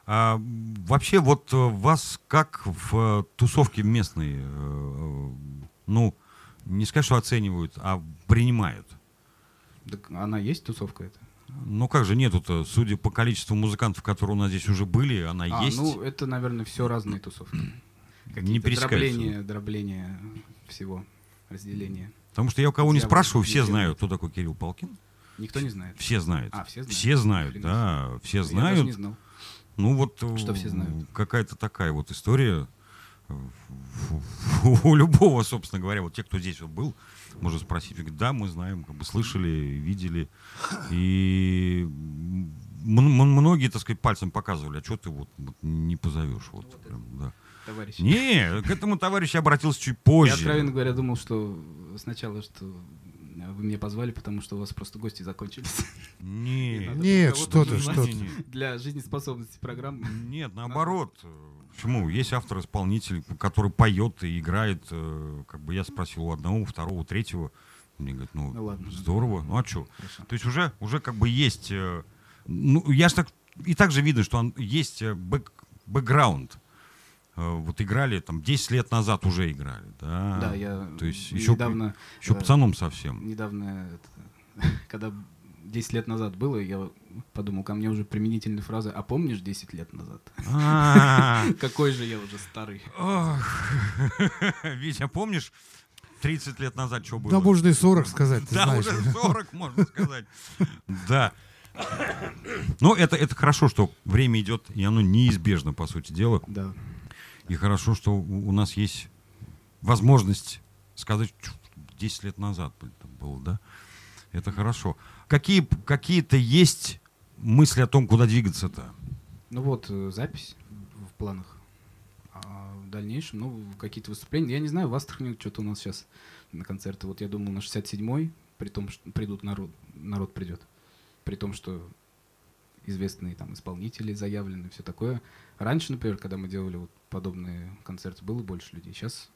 А, вообще, вот э, вас как в э, тусовке местной, э, ну, не сказать, что оценивают, а принимают? Так она есть, тусовка эта? Ну как же нету-то, судя по количеству музыкантов, которые у нас здесь уже были, она А, есть. ну, это, наверное, все разные тусовки. Не дробления, дробления всего, разделения. Потому что я у кого не спрашиваю, все знают, кто такой Кирилл Палкин. Никто не знает. Все знают. А, все знают? Все знают, Хрена да, все Я даже знают. не знал. Ну вот Что э, все знают? какая-то такая вот история *laughs* у любого, собственно говоря, вот те, кто здесь вот был, можно спросить, да, мы знаем, как бы слышали, видели, и многие, так сказать, пальцем показывали, а что ты вот, вот не позовешь, вот, прям, да. Товарищ. Не, к этому товарищу я обратился чуть Я, позже. откровенно говоря, думал, что сначала, что вы меня позвали, потому что у вас просто гости закончились. Не, Надо Нет, было что кого-то ты, назвать что ты. Для жизнеспособности программы. Нет, наоборот. Почему? Есть автор-исполнитель, который поет и играет. э, Как бы я спросил у одного, у второго, у третьего. Мне говорят, ну, Ну ладно. здорово. Ну а что? Хорошо. То есть уже, уже как бы есть... э, Ну, я ж так... И также видно, что он, есть э, бэк, бэкграунд. Э, Вот играли, там, 10 лет назад уже играли. Да, Да, я То есть еще, недавно, еще пацаном совсем. недавно, это, *laughs* когда 10 лет назад было, я подумал, ко мне уже применительная фраза «А помнишь 10 лет назад?» А, *laughs* Какой же я уже старый. *laughs* Витя, помнишь, 30 лет назад что было? Да, можно и 40 сказать, Да, уже 40, можно сказать. Да. Ну, это, это хорошо, что время идет, и оно неизбежно, по сути дела. Да. И хорошо, что у нас есть возможность сказать, «Чу, 10 лет назад было, да? Это хорошо. Какие, какие-то есть мысли о том, куда двигаться-то? Ну вот, э, запись в планах. А в дальнейшем, ну, какие-то выступления. Я не знаю, в Астрахани что-то у нас сейчас на концерты. Вот я думал на 67-й, при том, что придут народ, народ придет. При том, что известные там исполнители заявлены, все такое. Раньше, например, когда мы делали вот подобные концерты, было больше людей. Сейчас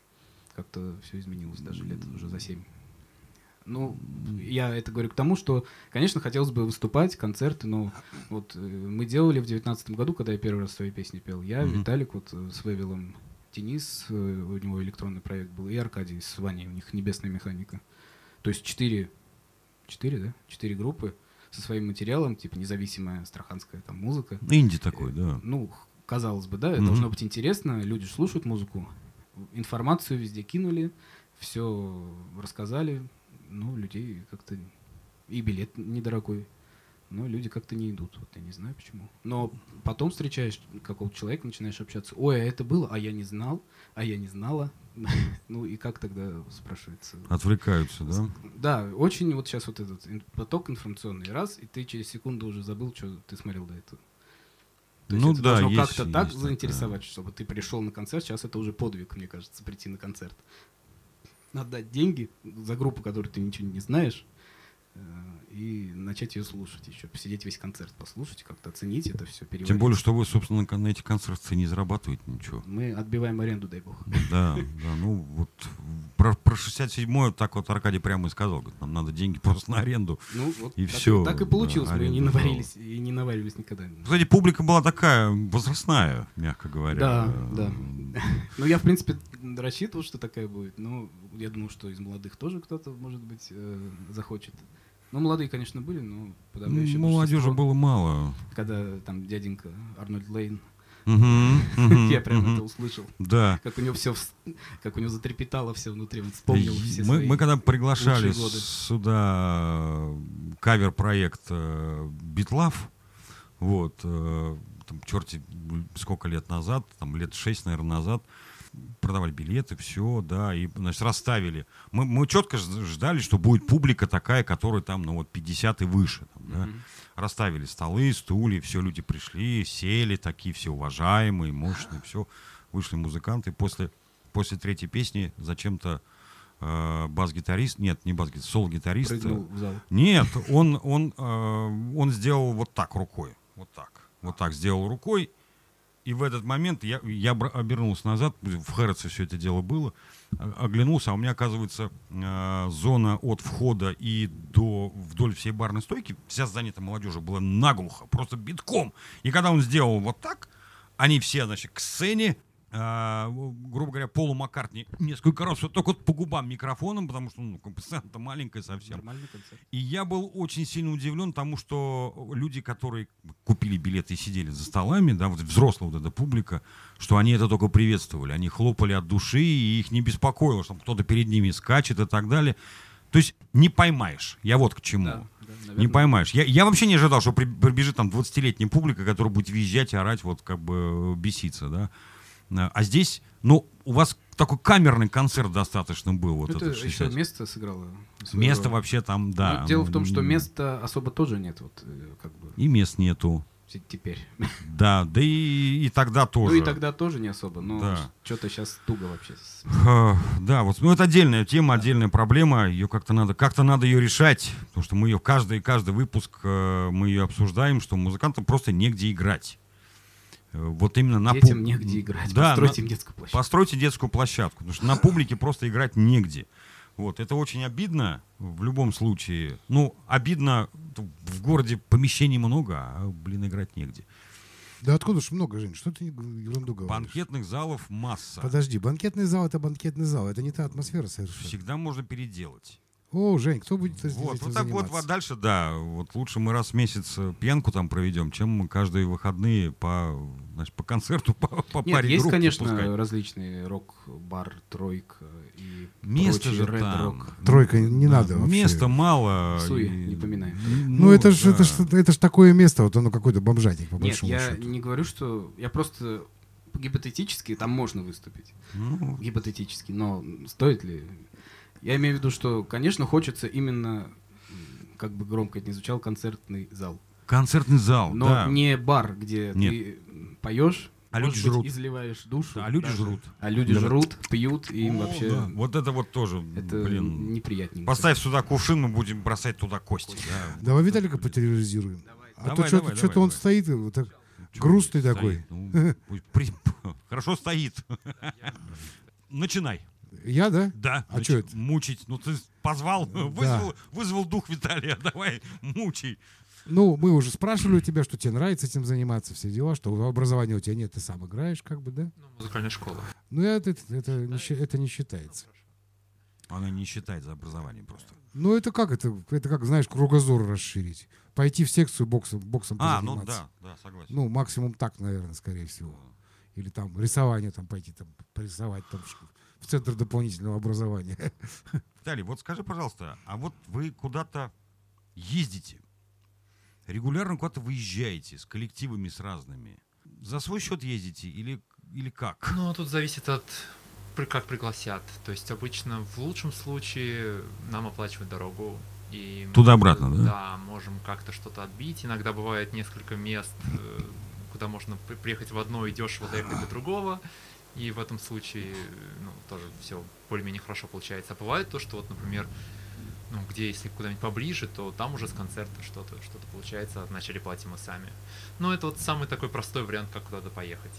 как-то все изменилось, даже лет уже за 7. Ну, я это говорю к тому, что, конечно, хотелось бы выступать, концерты, но вот э, мы делали в девятнадцатом году, когда я первый раз свои песни пел. Я, Мгм. Виталик, вот э, с Вевилом, Денис, э, у него электронный проект был, и Аркадий с Ваней, у них небесная механика. То есть четыре, четыре, да? Четыре группы со своим материалом, типа независимая астраханская там музыка. Инди такой, да. Ну, казалось бы, да, Мгм. должно быть интересно, люди слушают музыку, информацию везде кинули, все рассказали, ну, людей как-то... И билет недорогой, но люди как-то не идут, вот я не знаю почему. Но потом встречаешь какого-то человека, начинаешь общаться, ой, а это было, а я не знал, а я не знала. *laughs* Ну и как тогда спрашивается? Отвлекаются, да? Да, очень вот сейчас вот этот поток информационный раз, и ты через секунду уже забыл, что ты смотрел до этого. То есть Ну это да, должно есть- как-то так есть заинтересовать, чтобы ты пришел на концерт. Сейчас это уже подвиг, мне кажется, прийти на концерт. Отдать деньги за группу, которую ты ничего не знаешь, э, и начать ее слушать еще. Посидеть весь концерт, послушать, как-то оценить это все, переварить. Тем более, что вы, собственно, на- этих концертах не зарабатываете ничего. Мы отбиваем аренду, дай бог. Да, да, ну вот про, про 67-й так вот Аркадий прямо и сказал, говорит, нам надо деньги просто на аренду. Ну, вот И так, всё, так и да, получилось. Мы не наварились и не наваривались никогда. Кстати, публика была такая возрастная, мягко говоря. Да, да. Ну, я, в принципе, рассчитывал, что такая будет. Но я думал, что из молодых тоже кто-то, может быть, э, захочет. Ну, молодые, конечно, были, но подавляющее Ну, Молодежи было мало. Когда там дяденька Арнольд Лейн, я прям это услышал. Да. Как у него все, как у него затрепетало все внутри, он вспомнил все мы, свои мы когда приглашали сюда кавер-проект э, Битлав, вот, э, там, черти, сколько лет назад, там, лет шесть, наверное, назад, продавали билеты, все, да, и, значит, расставили. Мы, мы четко ждали, что будет публика такая, которая там, ну, вот, 50 и выше, там, да. Мгм. Расставили столы, стулья, все, люди пришли, сели, такие все уважаемые, мощные, все. Вышли музыканты. После, после третьей песни зачем-то э, бас-гитарист, нет, не бас-гитарист, соло-гитарист. э. Нет, он, он, э, он сделал вот так рукой. Вот так. Вот так сделал рукой. И в этот момент я, я обернулся назад, в Хэротсе все это дело было, о- оглянулся, а у меня, оказывается, э, зона от входа и до вдоль всей барной стойки, вся занята молодежью была наглухо, просто битком. И когда он сделал вот так, они все, значит, к сцене, э, грубо говоря, Полу Маккартни несколько раз вот только вот по губам микрофоном, потому что ну, *laughs* сцена-то маленькая совсем. И я был очень сильно удивлен тому, что люди, которые купили билеты и сидели за столами, да, вот взрослая вот эта публика, что они это только приветствовали. Они хлопали от души, и их не беспокоило, что кто-то перед ними скачет и так далее. То есть не поймаешь. Я вот к чему. Да, да, Не наверное. поймаешь. Я, я вообще не ожидал, что при- прибежит там 20-летняя публика, которая будет визжать и орать, вот как бы беситься, да. А а здесь, ну, у вас такой камерный концерт достаточно был. Вот Ну, это этот еще 60. место сыграло. свою Место вообще там, да. Но дело в том, что места особо тоже нет, вот э, как бы И мест нету. те- теперь. *laughs* Да, да и, и тогда тоже. Ну и тогда тоже не особо, но Да. что-то сейчас туго вообще. *laughs* Да, вот, ну это отдельная тема, отдельная проблема. Ее как-то надо, как-то надо ее решать, потому что мы ее каждый каждый выпуск э, мы ее обсуждаем, что музыкантам просто негде играть. Э, Вот именно на Детям пуб- негде играть. Да, Постройте на- детскую площадку. Постройте детскую площадку, потому что на публике просто играть негде. Вот, это очень обидно в любом случае. Ну, обидно, в городе помещений много, а, блин, играть негде. Да откуда ж много, Жень? Что ты ерунду говоришь? Банкетных залов масса. Подожди, банкетный зал это банкетный зал, это не та атмосфера совершенно. Всегда можно переделать. О, Жень, кто будет этим Вот, вот так вот, заниматься? вот дальше, да. Вот лучше мы раз в месяц э, пьянку там проведем, чем мы каждые выходные по, значит, по концерту, по, по Нет, паре есть, групп конечно, выпускать. различные рок-бар, тройка и Место же там. Rock. Тройка не Да, надо вообще. Места мало. Суе, и- не поминай. Ну, это ж, это, да. ж, это ж такое место, вот оно какой-то бомжатик, по Нет, большому я счету. не говорю, что... Я просто гипотетически там можно выступить. Ну, Гипотетически. Но стоит ли? Я имею в виду, что, конечно, хочется именно, как бы громко это ни звучало, концертный зал. концертный зал, Но да. не бар, где Нет. ты поешь, А люди быть, жрут. изливаешь душу. А люди даже. жрут. А люди Да. жрут, пьют, и им О, вообще да. Вот это вот тоже, это блин. неприятненько. Поставь сюда кувшин, мы будем бросать туда кости. да. Давай Виталика потерроризируем. А Давай, то что-то давай, что-то давай, он давай. стоит, вот так Чё грустный стоит? такой. Ну, при- *laughs* Хорошо стоит. *laughs* Начинай. Я, да? Да. А чё это? Мучить. Ну ты позвал, Да. вызвал, вызвал дух Виталия. *laughs* Давай, мучай. Ну, мы уже спрашивали у тебя, что тебе нравится этим заниматься, все дела, что образования у тебя нет, ты сам играешь, как бы, да? Ну, музыкальная школа. Ну, это, это, это не, это не считается. Она не считает за образование просто. Ну, это как? Это, это как, знаешь, кругозор расширить. Пойти в секцию боксом, боксом А, ну да, да, согласен. Ну, максимум так, наверное, скорее всего. Или там рисование там пойти, там, порисовать там в центр дополнительного образования. *laughs* Виталий, вот скажи, пожалуйста, а вот вы куда-то ездите, регулярно куда-то выезжаете с коллективами, с разными. За свой счет ездите или, или как? Ну, тут зависит от как пригласят. То есть обычно в лучшем случае нам оплачивают дорогу. И мы, Туда-обратно, да? Да, можем как-то что-то отбить. Иногда бывает несколько мест, э, куда можно при- приехать в одно и дешево доехать до другого. И в этом случае, ну, тоже все более-менее хорошо получается. А бывает то, что вот, например, ну, где, если куда-нибудь поближе, то там уже с концерта что-то что получается, вначале платим мы сами. Но это вот самый такой простой вариант, как куда-то поехать.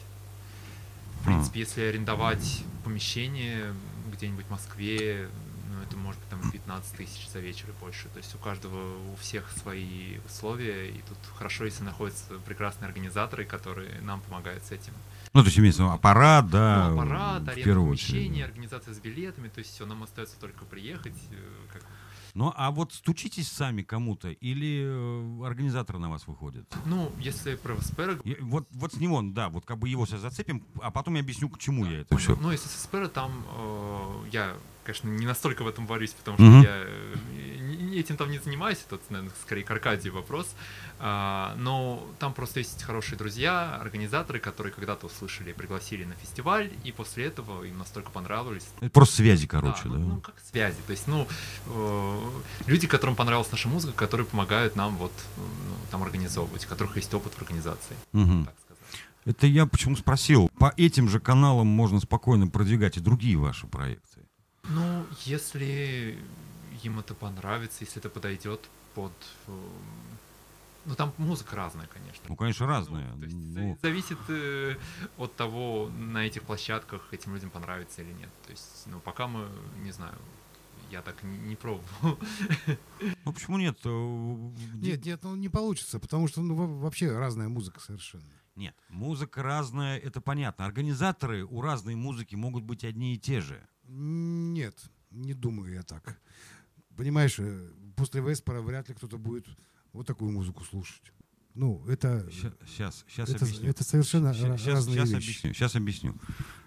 В принципе, если арендовать помещение где-нибудь в Москве, ну, это может быть там 15 тысяч за вечер и больше. То есть у каждого, у всех свои условия, и тут хорошо, если находятся прекрасные организаторы, которые нам помогают с этим. Ну, то есть имеется виду аппарат, да, ну, аппарат, в первую помещения, очередь. организация с билетами, то есть все, нам остается только приехать, э, как Ну, а вот стучитесь сами кому-то или э, организаторы на вас выходят? Ну, если про ВСПР Я- вот, вот с него, да, вот как бы его сейчас зацепим, а потом я объясню, к чему я это Понял. все. Ну, если с СПР, там э, я, конечно, не настолько в этом варюсь, потому что Мгм. я э, этим там не занимаюсь, это, наверное, скорее к Аркадию вопрос. А, но там просто есть хорошие друзья, организаторы, которые когда-то услышали, пригласили на фестиваль, и после этого им настолько понравились. Это просто связи, короче, да. ну, ну, как связи. То есть, ну, э, люди, которым понравилась наша музыка, которые помогают нам вот э, ну, там организовывать, у которых есть опыт в организации, Мгм. так. Это я почему спросил. По этим же каналам можно спокойно продвигать и другие ваши проекты. Ну, если им это понравится, если это подойдет под... э, Ну, там музыка разная, конечно. Ну, конечно, разные. Ну, то есть Ну, за- зависит э, от того, на этих площадках этим людям понравится или нет. То есть, ну, пока мы, не знаю, я так не, не пробовал. ну, почему нет? Э, Нет, нет, ну не получится, потому что ну, во- вообще разная музыка совершенно. Нет, музыка разная, это понятно. Организаторы у разной музыки могут быть одни и те же. Нет, не думаю я так. Понимаешь, э, после Веспора вряд ли кто-то будет вот такую музыку слушать. Ну, это, Сейчас, сейчас это, объясню. это совершенно щас- разные щас вещи. объясню. Сейчас объясню.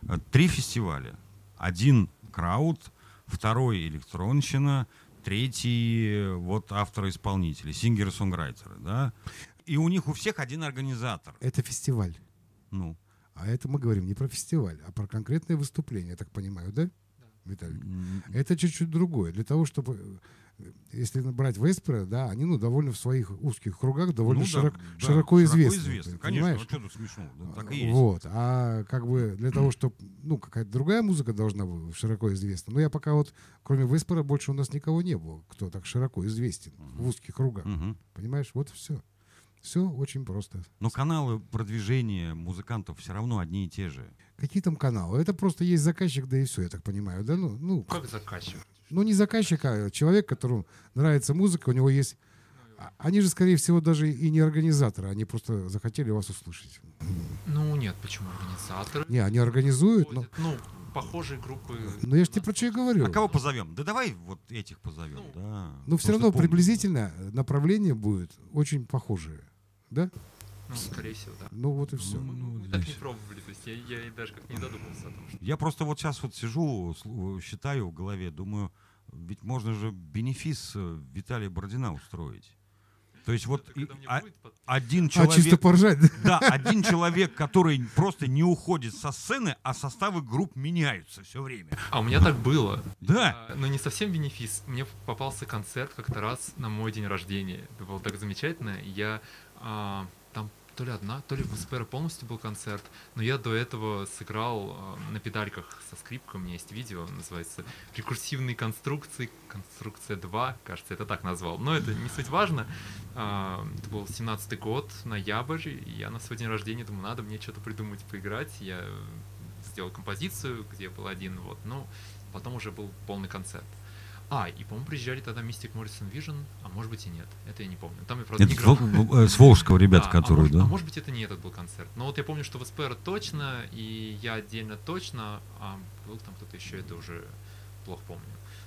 Э, Три фестиваля. Один крауд, второй электронщина, третий э, вот авторы-исполнители, сингеры-сонграйтеры, да. И у них у всех один организатор. Это фестиваль. Ну, А это мы говорим не про фестиваль, а про конкретное выступление, я так понимаю, да, Виталий? м, Это чуть-чуть другое. Для того, чтобы, э, если брать Веспера, да, они, ну, довольно в своих узких кругах довольно ну да, широк- да, широко известны. Конечно, понимаешь? ну что тут смешно? Да, так и есть. Вот. А как бы для того, чтобы, ну, какая-то другая музыка должна быть широко известна. Но я пока вот, кроме Веспера, больше у нас никого не было, кто так широко известен в узких кругах. Мгм. Понимаешь? Вот и все. Все очень просто. Но каналы продвижения музыкантов все равно одни и те же. Какие там каналы? Это просто есть заказчик, да и все, я так понимаю. Да? Ну, ну, Как заказчик? ну, не заказчик, а человек, которому нравится музыка, у него есть... а- Они же, скорее всего, даже и не организаторы, они просто захотели вас услышать. Ну, нет, почему организаторы? Не, они организуют, но... Ну, похожие группы. Ну я же тебе про что и говорю. А кого позовем? Да давай вот этих позовем, Ну, да. Ну все равно помню. приблизительно направление будет очень похожее. Да? Ну, скорее всего, да. Ну вот и все. Мы, мы- мы так не пробовали, то есть я, я даже как не додумался о том, что... Я просто вот сейчас вот сижу, считаю в голове, думаю, ведь можно же бенефис э, Виталия Бородина устроить. То есть вот и а- будет под- один А чисто человек, поржать, да? один человек, который просто не уходит со сцены, а составы групп меняются все время. А у меня так было. Да. А, Но не совсем бенефис. Мне попался концерт как-то раз на мой день рождения. Это было так замечательно. Я а, то ли одна, то ли в СПР полностью был концерт, но я до этого сыграл а, на педальках со скрипкой, у меня есть видео, называется «Рекурсивные конструкции», конструкция 2, кажется, это так назвал, но это не суть важно. А, Это был 17-й год, ноябрь, и я на свой день рождения думаю, надо мне что-то придумать, поиграть. Я сделал композицию, где был один, вот, ну, потом уже был полный концерт. А, и, по-моему, приезжали тогда Mystic Morrison Vision, а может быть и нет, это я не помню. Там я, правда, не Это играл. Вол- э, с Волжского ребята, Да, а которые, может, да? а может быть, это не этот был концерт. Но вот я помню, что в СПР точно, и я отдельно точно, а был там кто-то еще, это уже плохо помню.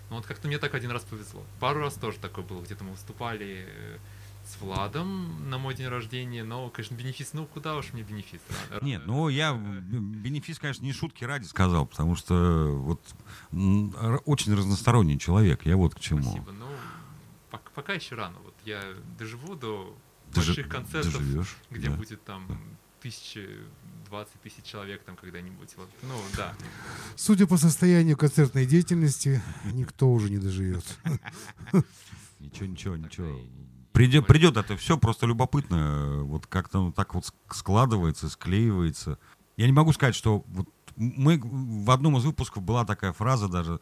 Но вот как-то мне так один раз повезло. Пару раз тоже такое было, где-то мы выступали э, с Владом на мой день рождения, но, конечно, бенефис, ну куда уж мне бенефис? Нет, ну я бенефис, конечно, не шутки ради сказал, потому что вот очень разносторонний человек, я вот к чему. Спасибо. Ну, пок- пока еще рано. Вот я доживу до Дожи- больших концертов, доживешь, где да. будет там тысячи, двадцать тысяч человек там когда-нибудь. Вот. Ну, да. Судя по состоянию концертной деятельности, никто уже не доживет. Ничего, ничего, ничего. Придет, придет это все, просто любопытно, э, вот как-то оно так вот ск- складывается, склеивается. Я не могу сказать, что вот мы в одном из выпусков была такая фраза даже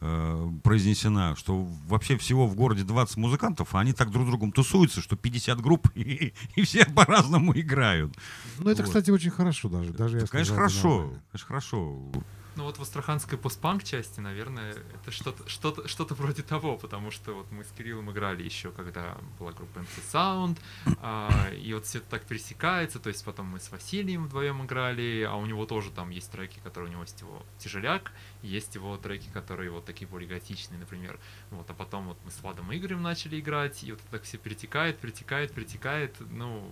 э, произнесена, что вообще всего в городе 20 музыкантов, а они так друг с другом тусуются, что 50 групп *laughs* и, и все по-разному играют. Ну это, Вот. кстати, очень хорошо даже. даже Это, конечно, сказал хорошо, конечно, хорошо. Ну вот в астраханской постпанк части, наверное, это что-то что-то что-то вроде того, потому что вот мы с Кириллом играли еще, когда была группа MC Sound, а, и вот все это так пересекается, то есть потом мы с Василием вдвоем играли, а у него тоже там есть треки, которые у него есть его тяжеляк, есть его треки, которые вот такие более готичные, например. Вот, а потом вот мы с Владом и Игорем начали играть, и вот так все перетекает, перетекает, перетекает, ну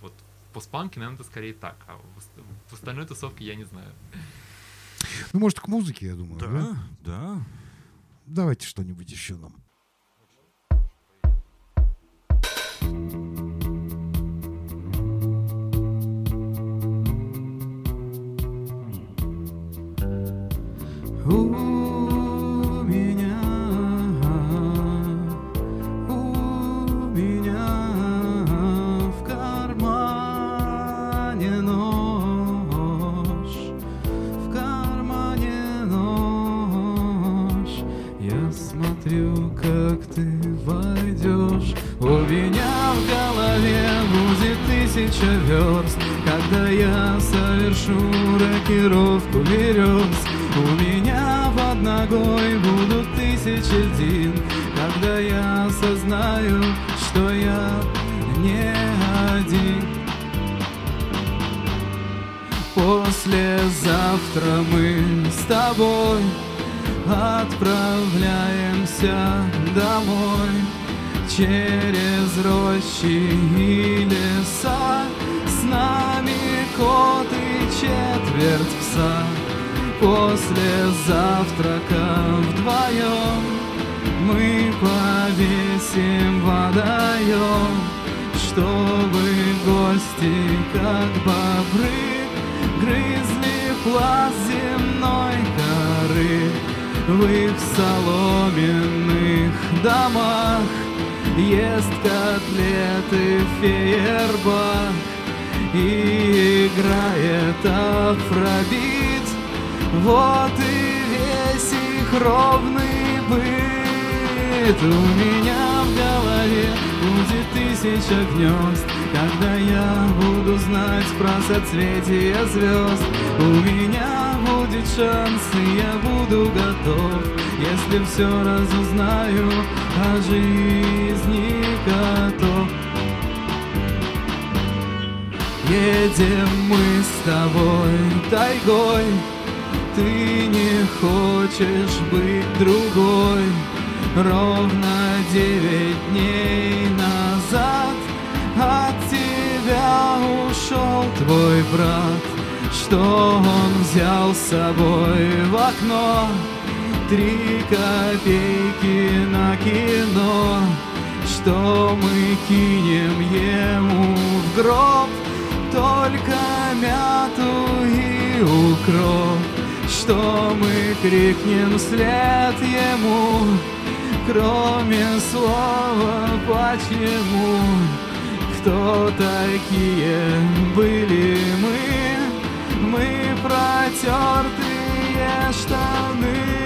вот в постпанке, наверное, это скорее так, а в остальной тусовке я не знаю. Ну, может, к музыке, я думаю. да? Да, да. Давайте что-нибудь еще нам. У смотрю, как ты войдешь. У меня в голове будет тысяча верст, когда я совершу рокировку берез. У меня под ногой будут тысячи льдин, когда я осознаю, что я не один. Послезавтра мы с тобой отправляемся домой через рощи и леса. С нами кот и четверть пса. После завтрака вдвоем мы повесим водоем, чтобы гости, как бобры, грызли пласт земной коры в их соломенных домах. Ест котлеты фейербах и играет афробит. Вот и весь их ровный быт У меня в голове будет тысяча гнезд Когда я буду знать про соцветия звезд У меня будет шанс, и я буду готов Если все разузнаю о жизни котов Едем мы с тобой тайгой ты не хочешь быть другой. Ровно девять дней назад от тебя ушел твой брат. Что он взял с собой в окно? Три копейки на кино. Что мы кинем ему в гроб? Только мяту и укроп. Что мы крикнем вслед ему? Кроме слова почему Кто такие были мы протертые штаны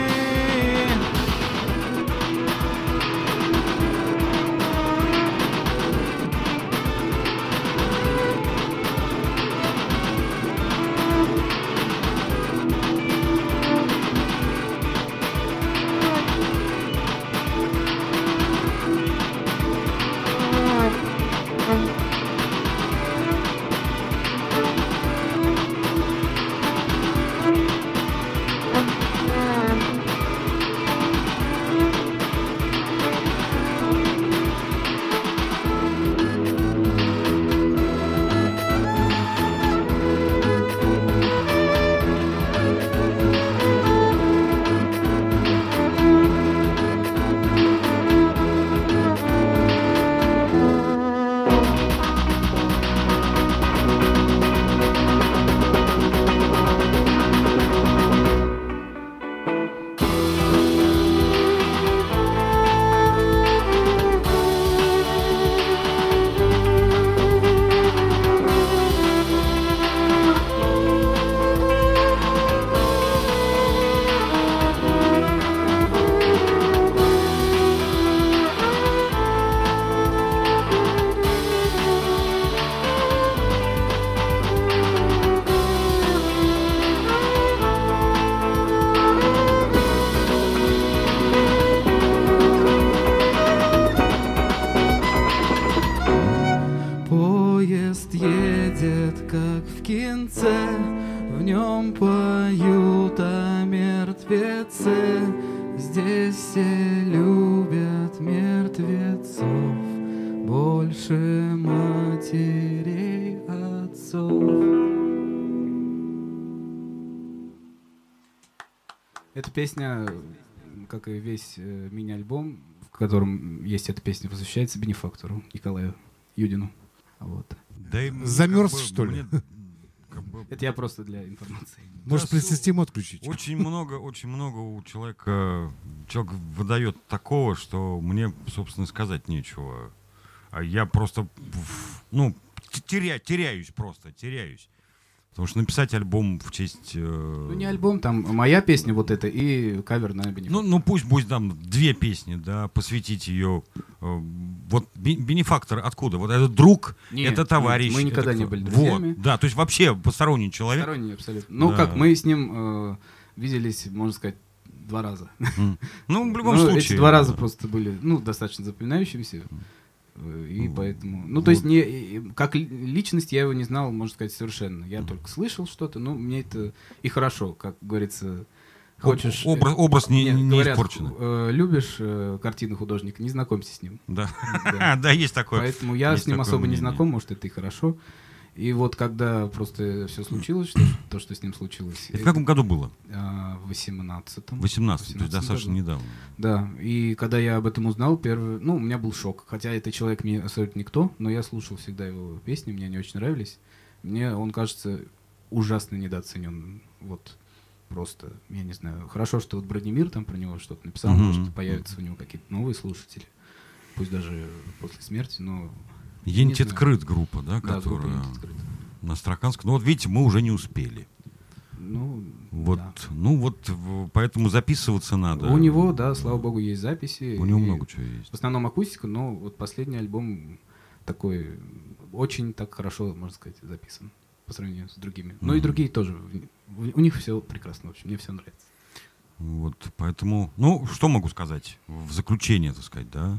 песня, как и весь э, мини-альбом, в котором есть эта песня, посвящается бенефактору Николаю Юдину. Вот. Да и Замерз, как бы- что ли? мне *laughs* как бы Это я просто для информации. Может, Да, пресс-систему отключить? Очень много, очень много у человека, человек выдает такого, что мне, собственно, сказать нечего. А я просто, ну, теря, теряюсь просто, теряюсь. Потому что написать альбом в честь... э, Ну, не альбом, там моя песня вот эта и кавер на Ну, бенефактор. ну пусть будет там две песни, да, посвятить ее. э, вот бе- бенефактор откуда? Вот это друг, Нет, это товарищ. мы никогда не были друзьями. Вот, да, то есть вообще посторонний человек. Сторонний абсолютно. Ну, Да. как мы с ним э, виделись, можно сказать, два раза. Ну, в *laughs* любом Ну, случае. Эти два раза да. просто были, ну, достаточно запоминающимися. Э, И Ну, поэтому... Ну, то есть, не, как ли- личность я его не знал, можно сказать, совершенно. Я только слышал что-то, ну, мне это и хорошо, как говорится, хочешь... Об- образ, образ не, Нет, не говорят, испорчен. э, любишь э, картины художника, не знакомься с ним. Да. Да. *laughs* да, есть такое. Поэтому я есть с ним особо не знаком, может, это и хорошо. И вот когда просто все случилось, что, то, что с ним случилось, Это в каком году было? а, в 18-м. 18 то есть 18-м достаточно году. недавно. Да, и когда я об этом узнал, первый, ну, у меня был шок. Хотя этот человек мне абсолютно никто, но я слушал всегда его песни, мне они очень нравились. Мне он кажется ужасно недооцененным. Вот просто, я не знаю. Хорошо, что вот Бронемир там про него что-то написал, Мгм. может, появятся у него какие-то новые слушатели. Пусть даже после смерти, но... Ентит знаю. крыт группа, да, Да, которая на Страканском. Ну вот видите, мы уже не успели. Ну, Вот, да. ну вот, поэтому записываться надо. У него, да, слава богу, есть записи. У него много чего есть. В основном акустика, но вот последний альбом такой очень так хорошо, можно сказать, записан по сравнению с другими. Ну и другие тоже. У них все прекрасно, в общем, мне все нравится. Вот, поэтому, ну, что могу сказать в заключение, так сказать, да?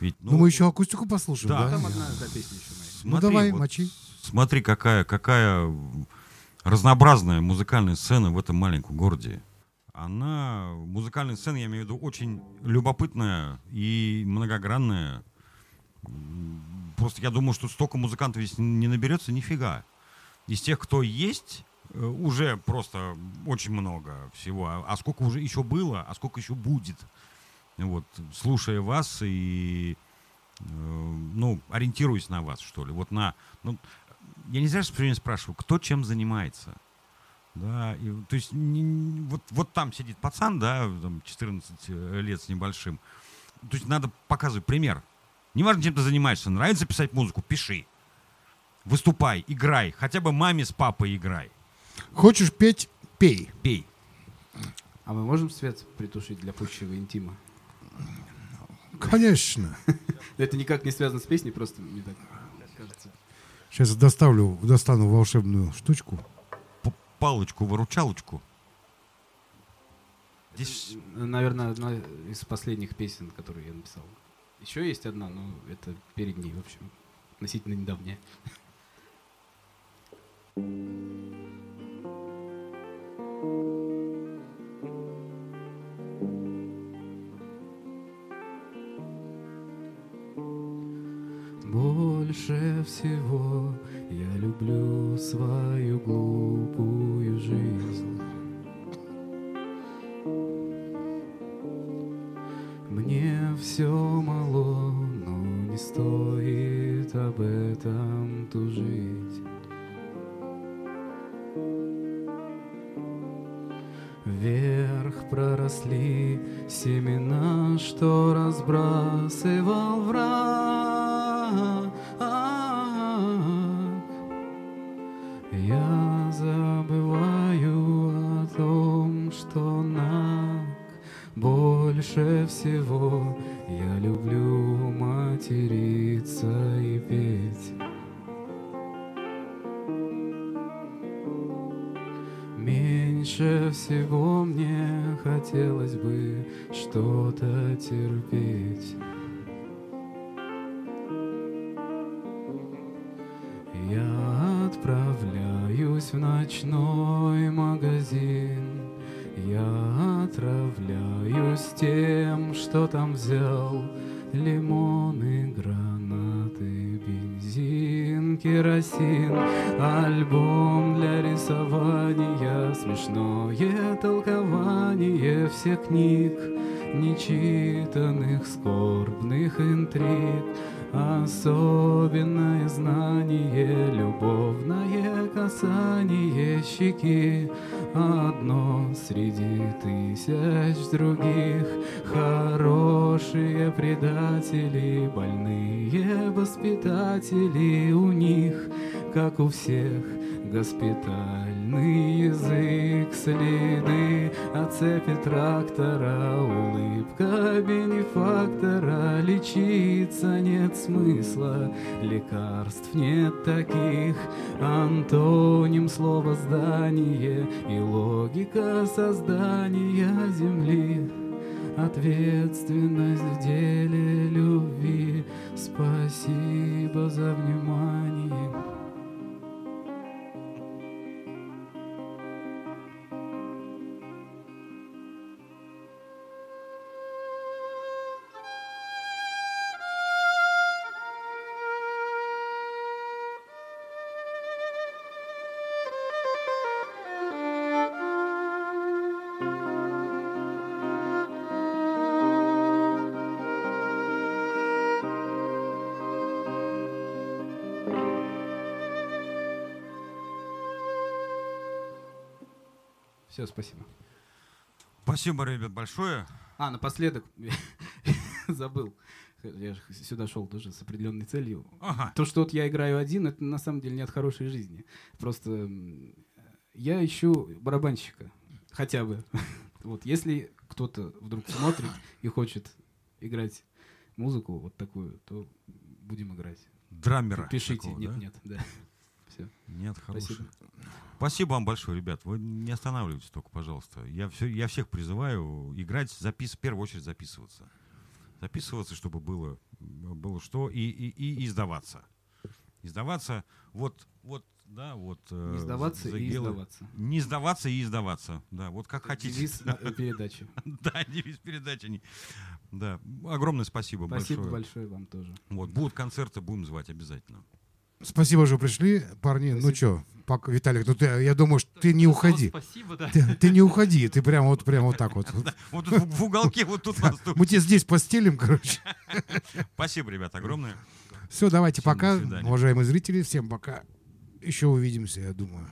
Ведь, Ну, мы еще акустику послушаем, Да. да? Там одна да, песня еще моя. Ну, давай, вот мочи. Смотри, какая, какая разнообразная музыкальная сцена в этом маленьком городе. Она, музыкальная сцена, я имею в виду, очень любопытная и многогранная. Просто я думаю, что столько музыкантов здесь не наберется нифига. Из тех, кто есть, э, уже просто очень много всего. А, а сколько уже еще было, а сколько еще будет. Вот, слушая вас и э, ну, ориентируясь на вас, что ли. Вот на, ну, я не знаю, что все время спрашиваю, кто чем занимается. Да, и, то есть не- не- вот, вот там сидит пацан, да, там 14 э, лет с небольшим. То есть надо показывать пример. Неважно, чем ты занимаешься, нравится писать музыку, пиши. Выступай, играй, хотя бы маме с папой играй. Хочешь петь? Пей. Пей. А мы можем свет притушить для пущего интима? Конечно. Это никак не связано с песней, просто мне так кажется. Сейчас доставлю, достану волшебную штучку. П- Палочку-выручалочку. Здесь Наверное, одна из последних песен, которые я написал. Еще есть одна, но это перед ней, в общем, относительно недавняя. *laughs* Больше всего я люблю свою глупую жизнь. Мне все мало, но не стоит об этом тужить. Вверх проросли семена, что разбрасывал враг. Терпеть. Я отправляюсь в ночной магазин. Я отравляюсь тем, что там взял. Лимоны, гранаты, бензин, керосин, альбом для рисования, смешное толкование всех книг, нечитанных скорбных интриг, особенное знание, любовное касание щеки, одно среди тысяч других, хорошие предатели, больные воспитатели у них, как у всех, госпитальный язык, следы от цепи трактора, улыбка бенефактора, лечиться нет смысла, лекарств нет таких, антоним слова здание и логика создания земли. Ответственность в деле любви. Спасибо за внимание. Спасибо. спасибо, ребят, большое. А, напоследок, *laughs* забыл. Я же сюда шел тоже с определенной целью. Ага. То, что вот я играю один, это на самом деле не от хорошей жизни. Просто я ищу барабанщика. Хотя бы. *laughs* Вот, если кто-то вдруг смотрит и хочет играть музыку вот такую, то будем играть. Драмера. Пишите. такого, нет, да? нет, да. Все. Нет, хороший. Спасибо. Спасибо вам большое, ребят. Вы не останавливайтесь только, пожалуйста. Я, все, я всех призываю играть, запис, в первую очередь записываться. Записываться, чтобы было, было что, и, и, и издаваться. Издаваться. Вот, вот Да, вот. э, Не сдаваться и Загелы. сдаваться. Не сдаваться и сдаваться. Да, вот как хотите. Девиз э, передачи. *laughs* Да, девиз передачи. Да, огромное спасибо, Спасибо большое. большое вам тоже. Вот, будут концерты, будем звать обязательно. Спасибо, что пришли, парни. Ну что, пока, Виталик, ну ты, я думаю, что ты не уходи. Спасибо, да. Ты, ты не уходи, ты прямо вот, прямо вот так вот. *laughs* Вот тут в уголке, вот тут. Мы тебе здесь постелим, короче. *laughs* Спасибо, ребят, огромное. Все, давайте пока, уважаемые зрители, всем пока. Еще увидимся, я думаю.